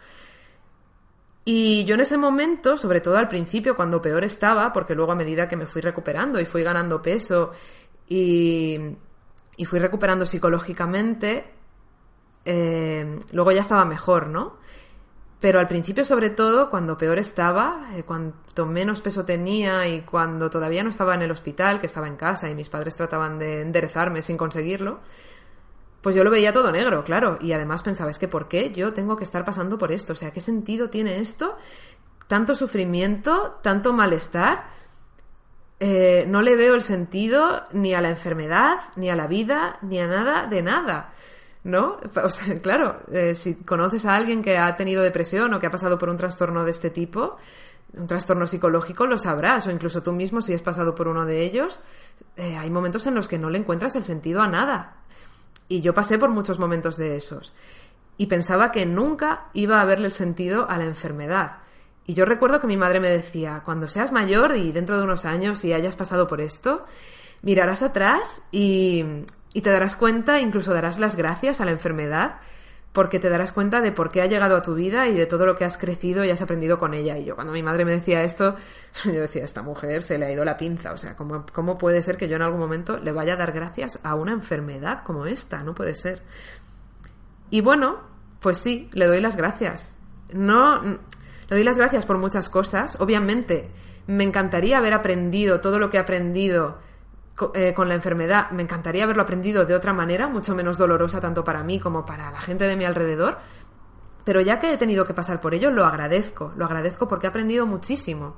Speaker 1: Y yo en ese momento, sobre todo al principio, cuando peor estaba, porque luego a medida que me fui recuperando y fui ganando peso y, fui recuperando psicológicamente, eh, luego ya estaba mejor, ¿no? Pero al principio, sobre todo, cuando peor estaba, eh, cuanto menos peso tenía y cuando todavía no estaba en el hospital, que estaba en casa y mis padres trataban de enderezarme sin conseguirlo, pues yo lo veía todo negro, claro. Y además pensaba, es que ¿por qué yo tengo que estar pasando por esto? O sea, ¿qué sentido tiene esto? Tanto sufrimiento, tanto malestar eh, no le veo el sentido ni a la enfermedad, ni a la vida, ni a nada de nada. ¿No? O sea, claro, eh, si conoces a alguien que ha tenido depresión o que ha pasado por un trastorno de este tipo, un trastorno psicológico, lo sabrás, o incluso tú mismo si has pasado por uno de ellos, eh, hay momentos en los que no le encuentras el sentido a nada. Y yo pasé por muchos momentos de esos. Y pensaba que nunca iba a verle el sentido a la enfermedad. Y yo recuerdo que mi madre me decía, cuando seas mayor y dentro de unos años y hayas pasado por esto, mirarás atrás y, te darás cuenta, incluso darás las gracias a la enfermedad, porque te darás cuenta de por qué ha llegado a tu vida y de todo lo que has crecido y has aprendido con ella. Y yo cuando mi madre me decía esto, yo decía, esta mujer se le ha ido la pinza. O sea, ¿cómo, ¿cómo puede ser que yo en algún momento le vaya a dar gracias a una enfermedad como esta? No puede ser. Y bueno, pues sí, le doy las gracias. No, le doy las gracias por muchas cosas. Obviamente, me encantaría haber aprendido todo lo que he aprendido eh, con la enfermedad. Me encantaría haberlo aprendido de otra manera, mucho menos dolorosa tanto para mí como para la gente de mi alrededor. Pero ya que he tenido que pasar por ello, lo agradezco. Lo agradezco porque he aprendido muchísimo.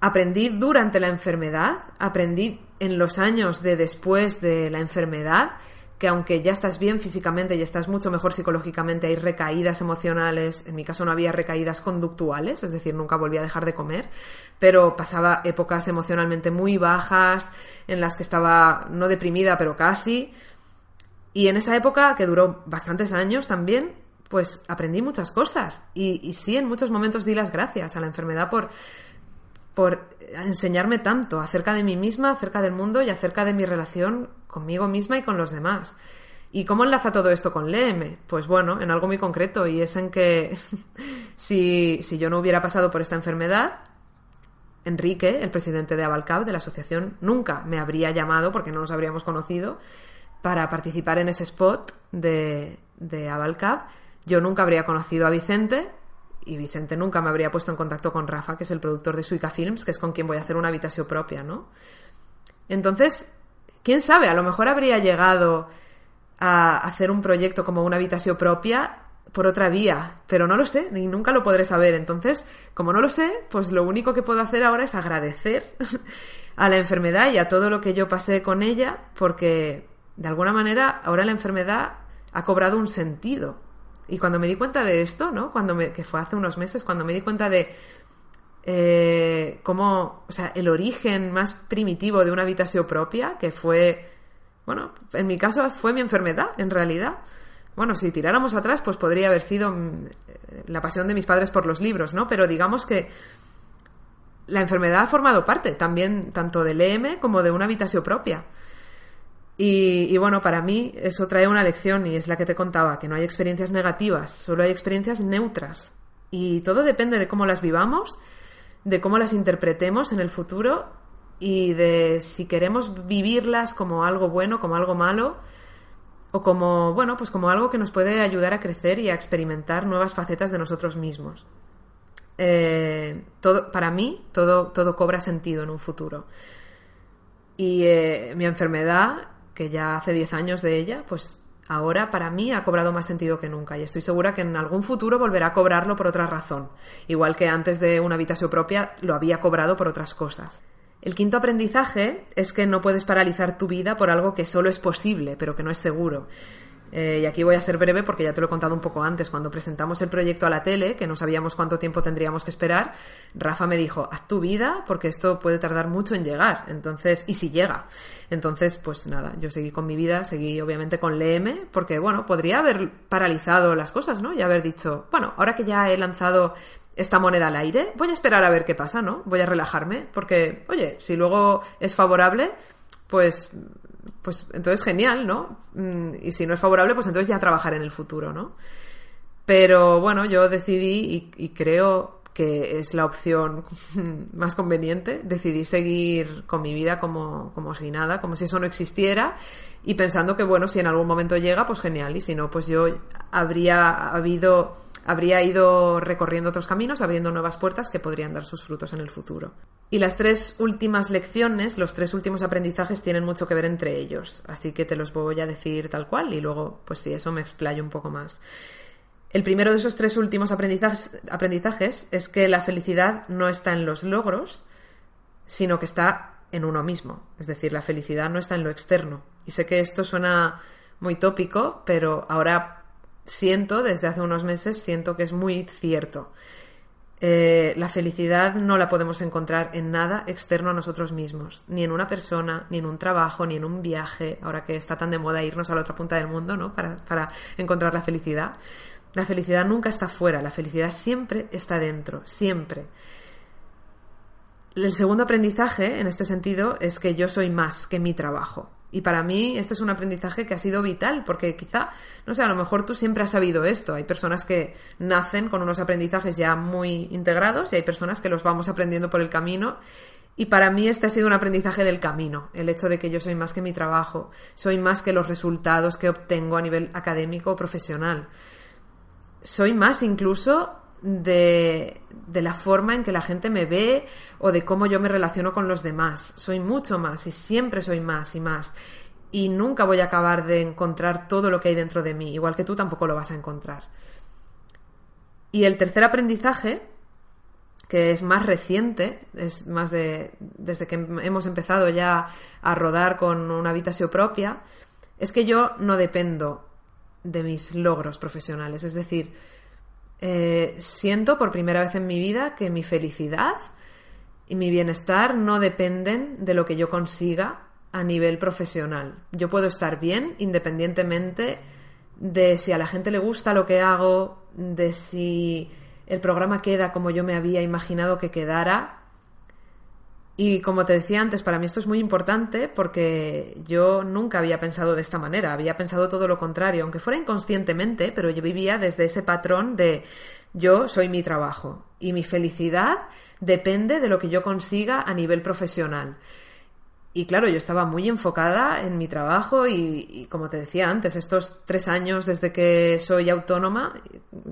Speaker 1: Aprendí durante la enfermedad, aprendí en los años de después de la enfermedad que aunque ya estás bien físicamente y estás mucho mejor psicológicamente, hay recaídas emocionales, en mi caso no había recaídas conductuales, es decir, nunca volví a dejar de comer, pero pasaba épocas emocionalmente muy bajas, en las que estaba no deprimida, pero casi. Y en esa época, que duró bastantes años también, pues aprendí muchas cosas. Y, y sí, en muchos momentos di las gracias a la enfermedad por, por enseñarme tanto acerca de mí misma, acerca del mundo y acerca de mi relación conmigo misma y con los demás. ¿Y cómo enlaza todo esto con Léeme? Pues bueno, en algo muy concreto, y es en que si, si, yo no hubiera pasado por esta enfermedad, Enrique, el presidente de Avalcab, de la asociación, nunca me habría llamado, porque no nos habríamos conocido, para participar en ese spot de, de Avalcab. Yo nunca habría conocido a Vicente, y Vicente nunca me habría puesto en contacto con Rafa, que es el productor de Suica Films, que es con quien voy a hacer una habitación propia, ¿no? Entonces, quién sabe, a lo mejor habría llegado a hacer un proyecto como una habitación propia por otra vía, pero no lo sé, ni nunca lo podré saber. Entonces, como no lo sé, pues lo único que puedo hacer ahora es agradecer a la enfermedad y a todo lo que yo pasé con ella, porque de alguna manera ahora la enfermedad ha cobrado un sentido. Y cuando me di cuenta de esto, ¿no? Cuando me, que fue hace unos meses, cuando me di cuenta de eh, cómo, o sea, el origen más primitivo de una habitación propia, que fue, bueno, en mi caso fue mi enfermedad, en realidad. Bueno, si tiráramos atrás, pues podría haber sido mm, la pasión de mis padres por los libros, ¿no? Pero digamos que la enfermedad ha formado parte también tanto del EM como de una habitación propia. Y, bueno, para mí eso trae una lección y es la que te contaba, que no hay experiencias negativas, solo hay experiencias neutras. Y todo depende de cómo las vivamos de cómo las interpretemos en el futuro y de si queremos vivirlas como algo bueno, como algo malo, o como, bueno, pues como algo que nos puede ayudar a crecer y a experimentar nuevas facetas de nosotros mismos. Eh, todo, para mí, todo, todo cobra sentido en un futuro. Y eh, mi enfermedad, que ya hace 10 años de ella, pues ahora para mí ha cobrado más sentido que nunca y estoy segura que en algún futuro volverá a cobrarlo por otra razón, igual que antes de una habitación propia lo había cobrado por otras cosas. El quinto aprendizaje es que no puedes paralizar tu vida por algo que solo es posible, pero que no es seguro. Eh, y aquí voy a ser breve porque ya te lo he contado un poco antes. Cuando presentamos el proyecto a la tele, que no sabíamos cuánto tiempo tendríamos que esperar, Rafa me dijo, haz tu vida porque esto puede tardar mucho en llegar. Entonces, y si llega. Entonces, pues nada, yo seguí con mi vida, seguí obviamente con LM, porque bueno, podría haber paralizado las cosas, ¿no? Y haber dicho, bueno, ahora que ya he lanzado esta moneda al aire, voy a esperar a ver qué pasa, ¿no? Voy a relajarme, porque, oye, si luego es favorable, pues pues entonces genial, ¿no? Mm, y si no es favorable, pues entonces ya trabajar en el futuro, ¿no? Pero bueno, yo decidí y, creo que es la opción más conveniente. Decidí seguir con mi vida como, como si nada, como si eso no existiera y pensando que, bueno, si en algún momento llega, pues genial. Y si no, pues yo habría habido habría ido recorriendo otros caminos, abriendo nuevas puertas que podrían dar sus frutos en el futuro. Y las tres últimas lecciones, los tres últimos aprendizajes tienen mucho que ver entre ellos, así que te los voy a decir tal cual y luego, pues sí, eso me explayo un poco más. El primero de esos tres últimos aprendizajes, aprendizajes es que la felicidad no está en los logros, sino que está en uno mismo. Es decir, la felicidad no está en lo externo. Y sé que esto suena muy tópico, pero ahora siento, desde hace unos meses, siento que es muy cierto. Eh, la felicidad no la podemos encontrar en nada externo a nosotros mismos, ni en una persona, ni en un trabajo, ni en un viaje, ahora que está tan de moda irnos a la otra punta del mundo, ¿no? Para, para encontrar la felicidad. La felicidad nunca está fuera, la felicidad siempre está dentro, siempre. El segundo aprendizaje, en este sentido, es que yo soy más que mi trabajo. Y para mí este es un aprendizaje que ha sido vital, porque quizá, no sé, a lo mejor tú siempre has sabido esto. Hay personas que nacen con unos aprendizajes ya muy integrados y hay personas que los vamos aprendiendo por el camino. Y para mí este ha sido un aprendizaje del camino, el hecho de que yo soy más que mi trabajo, soy más que los resultados que obtengo a nivel académico o profesional. Soy más incluso de, de, la forma en que la gente me ve o de cómo yo me relaciono con los demás. Soy mucho más y siempre soy más y más. Y nunca voy a acabar de encontrar todo lo que hay dentro de mí, igual que tú tampoco lo vas a encontrar. Y el tercer aprendizaje, que es más reciente, es más de desde que hemos empezado ya a rodar con una habitación propia, es que yo no dependo de mis logros profesionales. Es decir, eh, siento por primera vez en mi vida que mi felicidad y mi bienestar no dependen de lo que yo consiga a nivel profesional. Yo puedo estar bien independientemente de si a la gente le gusta lo que hago, de si el programa queda como yo me había imaginado que quedara. Y como te decía antes, para mí esto es muy importante porque yo nunca había pensado de esta manera, había pensado todo lo contrario, aunque fuera inconscientemente, pero yo vivía desde ese patrón de yo soy mi trabajo y mi felicidad depende de lo que yo consiga a nivel profesional. Y claro, yo estaba muy enfocada en mi trabajo y, como te decía antes, estos tres años desde que soy autónoma,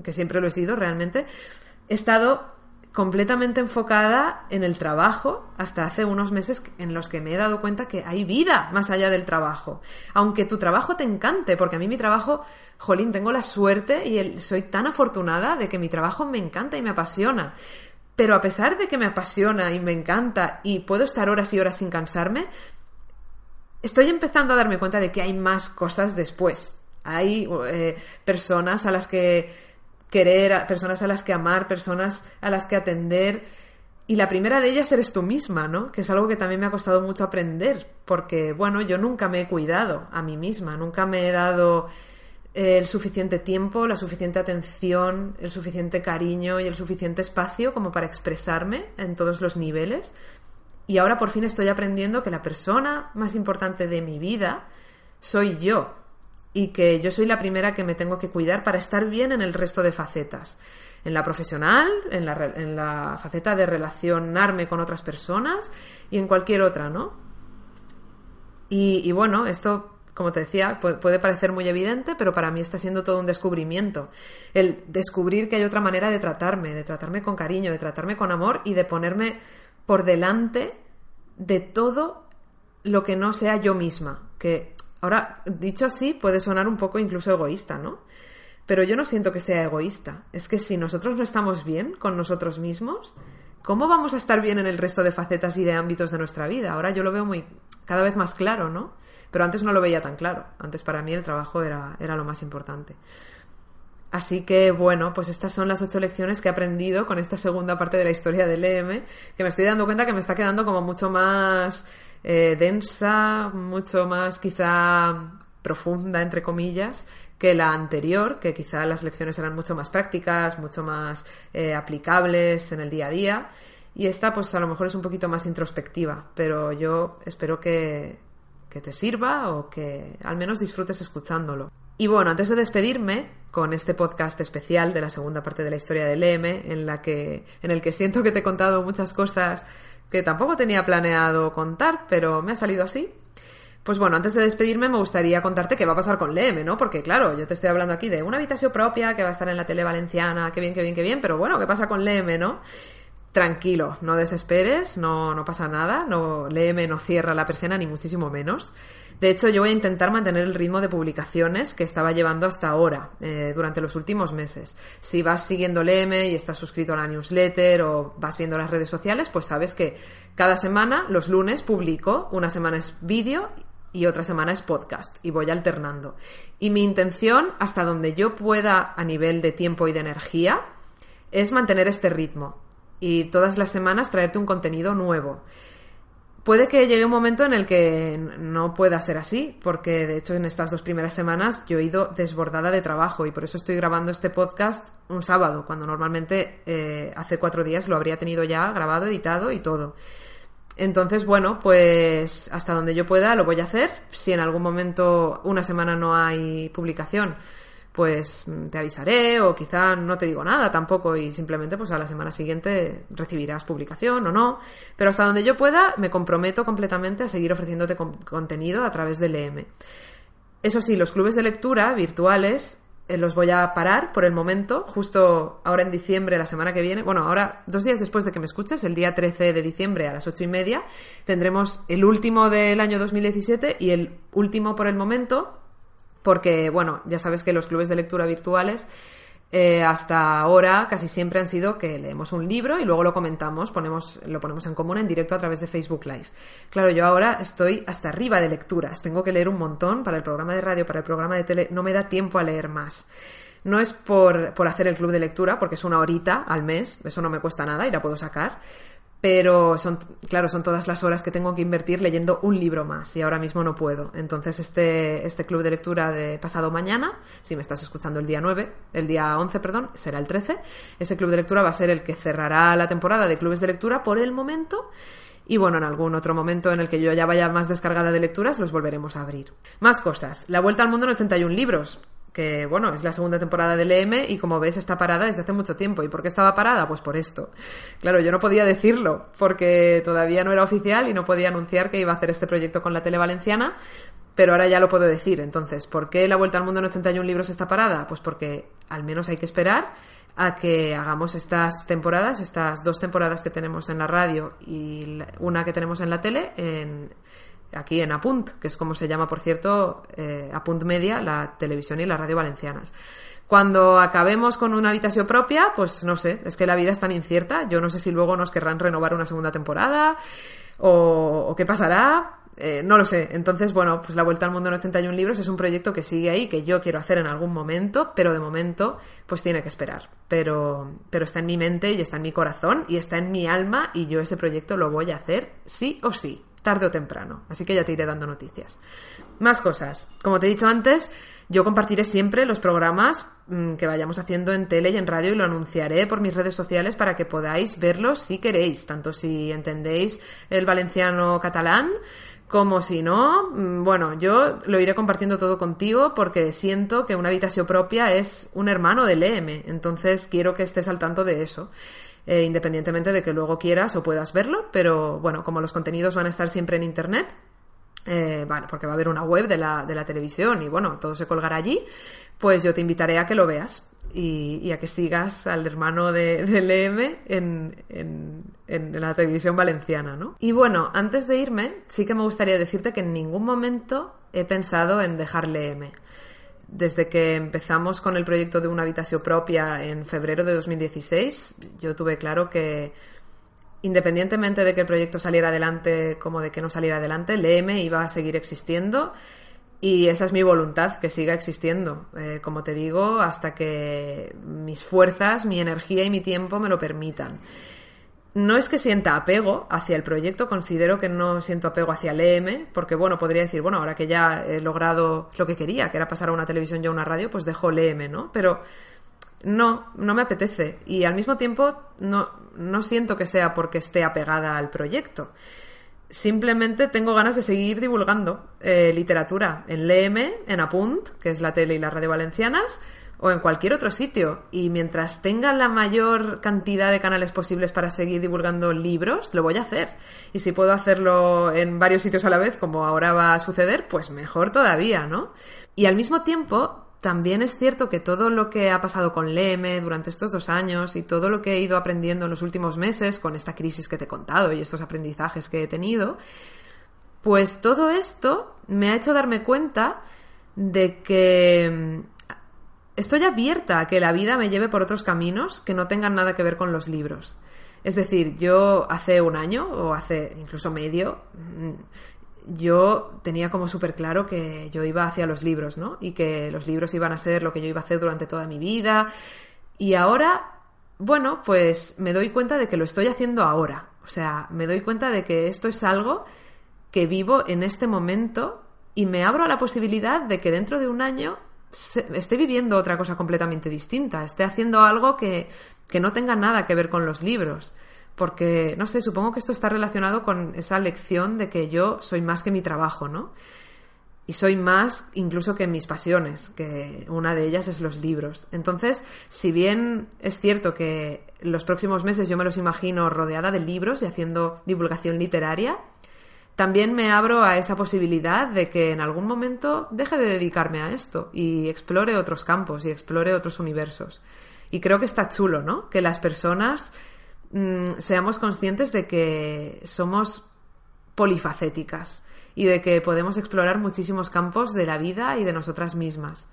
Speaker 1: que siempre lo he sido realmente, he estado completamente enfocada en el trabajo hasta hace unos meses en los que me he dado cuenta que hay vida más allá del trabajo. Aunque tu trabajo te encante, porque a mí mi trabajo, jolín, tengo la suerte y soy tan afortunada de que mi trabajo me encanta y me apasiona. Pero a pesar de que me apasiona y me encanta y puedo estar horas y horas sin cansarme, estoy empezando a darme cuenta de que hay más cosas después. Hay eh, personas a las que querer, personas a las que amar, personas a las que atender. Y la primera de ellas eres tú misma, ¿no? Que es algo que también me ha costado mucho aprender, porque, bueno, yo nunca me he cuidado a mí misma, nunca me he dado el suficiente tiempo, la suficiente atención, el suficiente cariño y el suficiente espacio como para expresarme en todos los niveles. Y ahora por fin estoy aprendiendo que la persona más importante de mi vida soy yo y que yo soy la primera que me tengo que cuidar para estar bien en el resto de facetas. En la profesional, en la, en la faceta de relacionarme con otras personas y en cualquier otra, ¿no? Y, y bueno, esto como te decía, puede parecer muy evidente, pero para mí está siendo todo un descubrimiento. El descubrir que hay otra manera de tratarme, de tratarme con cariño, de tratarme con amor y de ponerme por delante de todo lo que no sea yo misma. Que ahora, dicho así, puede sonar un poco incluso egoísta, ¿no? Pero yo no siento que sea egoísta. Es que si nosotros no estamos bien con nosotros mismos, ¿cómo vamos a estar bien en el resto de facetas y de ámbitos de nuestra vida? Ahora yo lo veo muy cada vez más claro, ¿no? Pero antes no lo veía tan claro. Antes para mí el trabajo era, era lo más importante. Así que bueno, pues estas son las ocho lecciones que he aprendido con esta segunda parte de la historia del EM, que me estoy dando cuenta que me está quedando como mucho más eh, densa, mucho más quizá profunda, entre comillas, que la anterior, que quizá las lecciones eran mucho más prácticas, mucho más eh, aplicables en el día a día. Y esta, pues a lo mejor es un poquito más introspectiva, pero yo espero que, que te sirva o que al menos disfrutes escuchándolo. Y bueno, antes de despedirme con este podcast especial de la segunda parte de la historia del EM, en, la que, en el que siento que te he contado muchas cosas que tampoco tenía planeado contar, pero me ha salido así. Pues bueno, antes de despedirme me gustaría contarte qué va a pasar con LEM, ¿no? Porque claro, yo te estoy hablando aquí de una habitación propia que va a estar en la tele valenciana, qué bien, qué bien, qué bien, pero bueno, ¿qué pasa con LEM, no? tranquilo, no desesperes, no, no pasa nada, no léeme, no cierra la persiana, ni muchísimo menos. De hecho, yo voy a intentar mantener el ritmo de publicaciones que estaba llevando hasta ahora, eh, durante los últimos meses. Si vas siguiendo Léeme y estás suscrito a la newsletter o vas viendo las redes sociales, pues sabes que cada semana, los lunes, publico, una semana es vídeo y otra semana es podcast y voy alternando. Y mi intención, hasta donde yo pueda a nivel de tiempo y de energía, es mantener este ritmo y todas las semanas traerte un contenido nuevo. Puede que llegue un momento en el que no pueda ser así, porque de hecho en estas dos primeras semanas yo he ido desbordada de trabajo y por eso estoy grabando este podcast un sábado, cuando normalmente eh, hace cuatro días lo habría tenido ya grabado, editado y todo. Entonces, bueno, pues hasta donde yo pueda lo voy a hacer. Si en algún momento una semana no hay publicación, pues mm, te avisaré o quizá no te digo nada tampoco y simplemente pues a la semana siguiente recibirás publicación o no. Pero hasta donde yo pueda me comprometo completamente a seguir ofreciéndote contenido a través del EM. Eso sí, los clubes de lectura virtuales eh, los voy a parar por el momento, justo ahora en diciembre, la semana que viene. Bueno, ahora, dos días después de que me escuches, el día 13 de diciembre a las ocho y media, tendremos el último del año 2017 y el último por el momento porque, bueno, ya sabes que los clubes de lectura virtuales Eh, hasta ahora casi siempre han sido que leemos un libro y luego lo comentamos, ponemos, lo ponemos en común en directo a través de Facebook Live. Claro, yo ahora estoy hasta arriba de lecturas, tengo que leer un montón para el programa de radio, para el programa de tele, no me da tiempo a leer más. No es por, por hacer el club de lectura, porque es una horita al mes, eso no me cuesta nada y la puedo sacar, pero son, claro, son todas las horas que tengo que invertir leyendo un libro más y ahora mismo no puedo. Entonces, este, este club de lectura de pasado mañana, si me estás escuchando el día 9, el día 11, perdón, será el 13, ese club de lectura va a ser el que cerrará la temporada de clubes de lectura por el momento. Y bueno, en algún otro momento en el que yo ya vaya más descargada de lecturas, los volveremos a abrir. Más cosas. La vuelta al mundo en 81 libros que bueno, es la segunda temporada del EM y como ves está parada desde hace mucho tiempo. ¿Y por qué estaba parada? Pues por esto. Claro, yo no podía decirlo porque todavía no era oficial y no podía anunciar que iba a hacer este proyecto con la tele valenciana, pero ahora ya lo puedo decir. Entonces, ¿por qué la Vuelta al Mundo en 81 libros está parada? Pues porque al menos hay que esperar a que hagamos estas temporadas, estas dos temporadas que tenemos en la radio y una que tenemos en la tele, en aquí en Apunt, que es como se llama, por cierto, eh, Apunt Media, la televisión y la radio valencianas. Cuando acabemos con una habitación propia, pues no sé, es que la vida es tan incierta. Yo no sé si luego nos querrán renovar una segunda temporada o, qué pasará. Eh, no lo sé. Entonces, bueno, pues La Vuelta al Mundo en 81 libros es un proyecto que sigue ahí, que yo quiero hacer en algún momento, pero de momento, pues tiene que esperar. Pero, pero está en mi mente y está en mi corazón y está en mi alma y yo ese proyecto lo voy a hacer sí o sí tarde o temprano. Así que ya te iré dando noticias. Más cosas. Como te he dicho antes, yo compartiré siempre los programas mm, que vayamos haciendo en tele y en radio y lo anunciaré por mis redes sociales para que podáis verlos si queréis, tanto si entendéis el valenciano catalán como si no, mm, bueno, yo lo iré compartiendo todo contigo porque siento que una habitación propia es un hermano del EM, entonces quiero que estés al tanto de eso. Eh, independientemente de que luego quieras o puedas verlo, pero bueno, como los contenidos van a estar siempre en Internet, eh, porque va a haber una web de la, de la, televisión y bueno, todo se colgará allí, pues yo te invitaré a que lo veas y, a que sigas al hermano de, del EM en, en, en, la televisión valenciana, ¿no? Y bueno, antes de irme, sí que me gustaría decirte que en ningún momento he pensado en dejar LM desde que empezamos con el proyecto de una habitación propia en febrero de 2016, yo tuve claro que independientemente de que el proyecto saliera adelante como de que no saliera adelante, el EM iba a seguir existiendo y esa es mi voluntad, que siga existiendo, eh, como te digo, hasta que mis fuerzas, mi energía y mi tiempo me lo permitan no es que sienta apego hacia el proyecto, considero que no siento apego hacia el EM, porque bueno, podría decir, bueno, ahora que ya he logrado lo que quería, que era pasar a una televisión y a una radio, pues dejo el EM, ¿no? Pero no, no me apetece. Y al mismo tiempo no, no siento que sea porque esté apegada al proyecto. Simplemente tengo ganas de seguir divulgando eh, literatura en LM, en Apunt, que es la tele y la radio valencianas, o en cualquier otro sitio. Y mientras tenga la mayor cantidad de canales posibles para seguir divulgando libros, lo voy a hacer. Y si puedo hacerlo en varios sitios a la vez, como ahora va a suceder, pues mejor todavía, ¿no? Y al mismo tiempo, también es cierto que todo lo que ha pasado con Leme durante estos dos años y todo lo que he ido aprendiendo en los últimos meses con esta crisis que te he contado y estos aprendizajes que he tenido, pues todo esto me ha hecho darme cuenta de que Estoy abierta a que la vida me lleve por otros caminos que no tengan nada que ver con los libros. Es decir, yo hace un año o hace incluso medio, mm, yo tenía como súper claro que yo iba hacia los libros, ¿no? Y que los libros iban a ser lo que yo iba a hacer durante toda mi vida. Y ahora, bueno, pues me doy cuenta de que lo estoy haciendo ahora. O sea, me doy cuenta de que esto es algo que vivo en este momento y me abro a la posibilidad de que dentro de un año esté viviendo otra cosa completamente distinta, esté haciendo algo que, que no tenga nada que ver con los libros. Porque, no sé, supongo que esto está relacionado con esa lección de que yo soy más que mi trabajo, ¿no? Y soy más incluso que mis pasiones, que una de ellas es los libros. Entonces, si bien es cierto que los próximos meses yo me los imagino rodeada de libros y haciendo divulgación literaria, también me abro a esa posibilidad de que en algún momento deje de dedicarme a esto y explore otros campos y explore otros universos. Y creo que está chulo, ¿no? Que las personas mm, seamos conscientes de que somos polifacéticas y de que podemos explorar muchísimos campos de la vida y de nosotras mismas.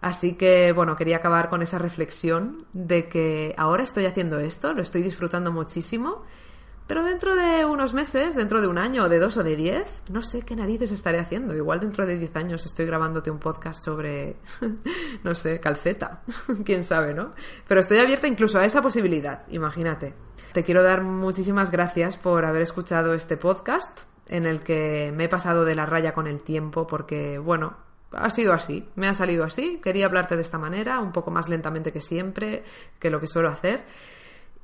Speaker 1: Así que, bueno, quería acabar con esa reflexión de que ahora estoy haciendo esto, lo estoy disfrutando muchísimo, pero dentro de unos meses, dentro de un año, de dos o de diez, no sé qué narices estaré haciendo. Igual dentro de diez años estoy grabándote un podcast sobre, no sé, calceta. Quién sabe, ¿no? Pero estoy abierta incluso a esa posibilidad, imagínate. Te quiero dar muchísimas gracias por haber escuchado este podcast en el que me he pasado de la raya con el tiempo porque, bueno, ha sido así, me ha salido así, quería hablarte de esta manera, un poco más lentamente que siempre, que lo que suelo hacer.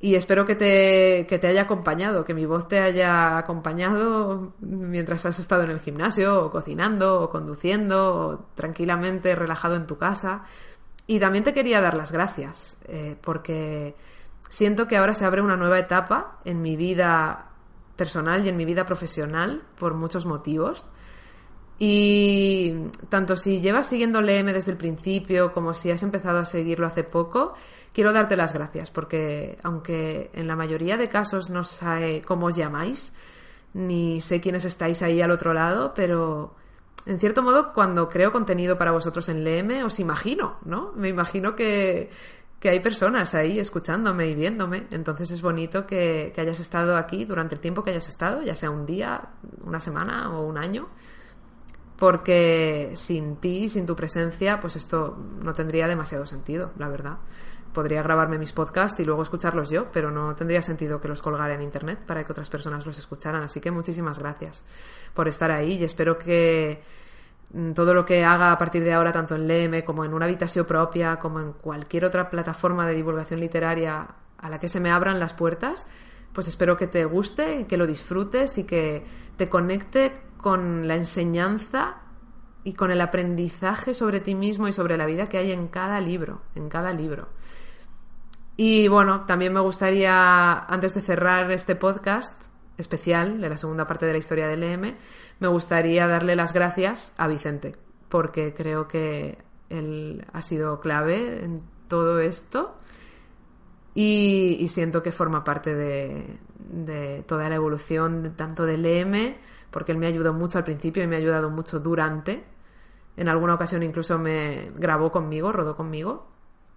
Speaker 1: Y espero que te, que te haya acompañado, que mi voz te haya acompañado mientras has estado en el gimnasio, o cocinando, o conduciendo, o tranquilamente relajado en tu casa. Y también te quería dar las gracias, eh, porque siento que ahora se abre una nueva etapa en mi vida personal y en mi vida profesional por muchos motivos. Y tanto si llevas siguiendo LM desde el principio como si has empezado a seguirlo hace poco, quiero darte las gracias porque aunque en la mayoría de casos no sé cómo os llamáis, ni sé quiénes estáis ahí al otro lado, pero en cierto modo cuando creo contenido para vosotros en LM os imagino, ¿no? Me imagino que, que hay personas ahí escuchándome y viéndome. Entonces es bonito que, que, hayas estado aquí durante el tiempo que hayas estado, ya sea un día, una semana o un año. Porque sin ti, sin tu presencia, pues esto no tendría demasiado sentido, la verdad. Podría grabarme mis podcasts y luego escucharlos yo, pero no tendría sentido que los colgara en internet para que otras personas los escucharan. Así que muchísimas gracias por estar ahí y espero que Mm, todo lo que haga a partir de ahora, tanto en LM como en una habitación propia, como en cualquier otra plataforma de divulgación literaria a la que se me abran las puertas, pues espero que te guste, que lo disfrutes y que te conecte con la enseñanza y con el aprendizaje sobre ti mismo y sobre la vida que hay en cada libro, en cada libro. Y bueno, también me gustaría, antes de cerrar este podcast especial de la segunda parte de la historia del LM, me gustaría darle las gracias a Vicente, porque creo que él ha sido clave en todo esto y, siento que forma parte de, toda la evolución tanto del EM, porque él me ayudó mucho al principio y me ha ayudado mucho durante. En alguna ocasión incluso me grabó conmigo, rodó conmigo,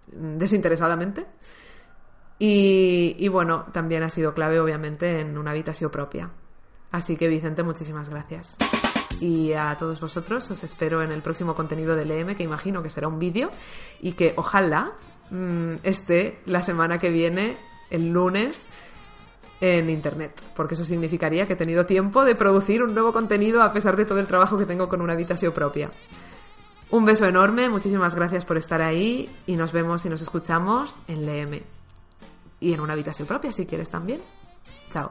Speaker 1: desinteresadamente. Y, bueno, también ha sido clave obviamente en una habitación propia. Así que Vicente, muchísimas gracias. Y a todos vosotros os espero en el próximo contenido del EM, que imagino que será un vídeo y que ojalá mmm, esté la semana que viene, el lunes, en internet, porque eso significaría que he tenido tiempo de producir un nuevo contenido a pesar de todo el trabajo que tengo con una habitación propia. Un beso enorme, muchísimas gracias por estar ahí y nos vemos y nos escuchamos en LM. Y en una habitación propia si quieres también. Chao.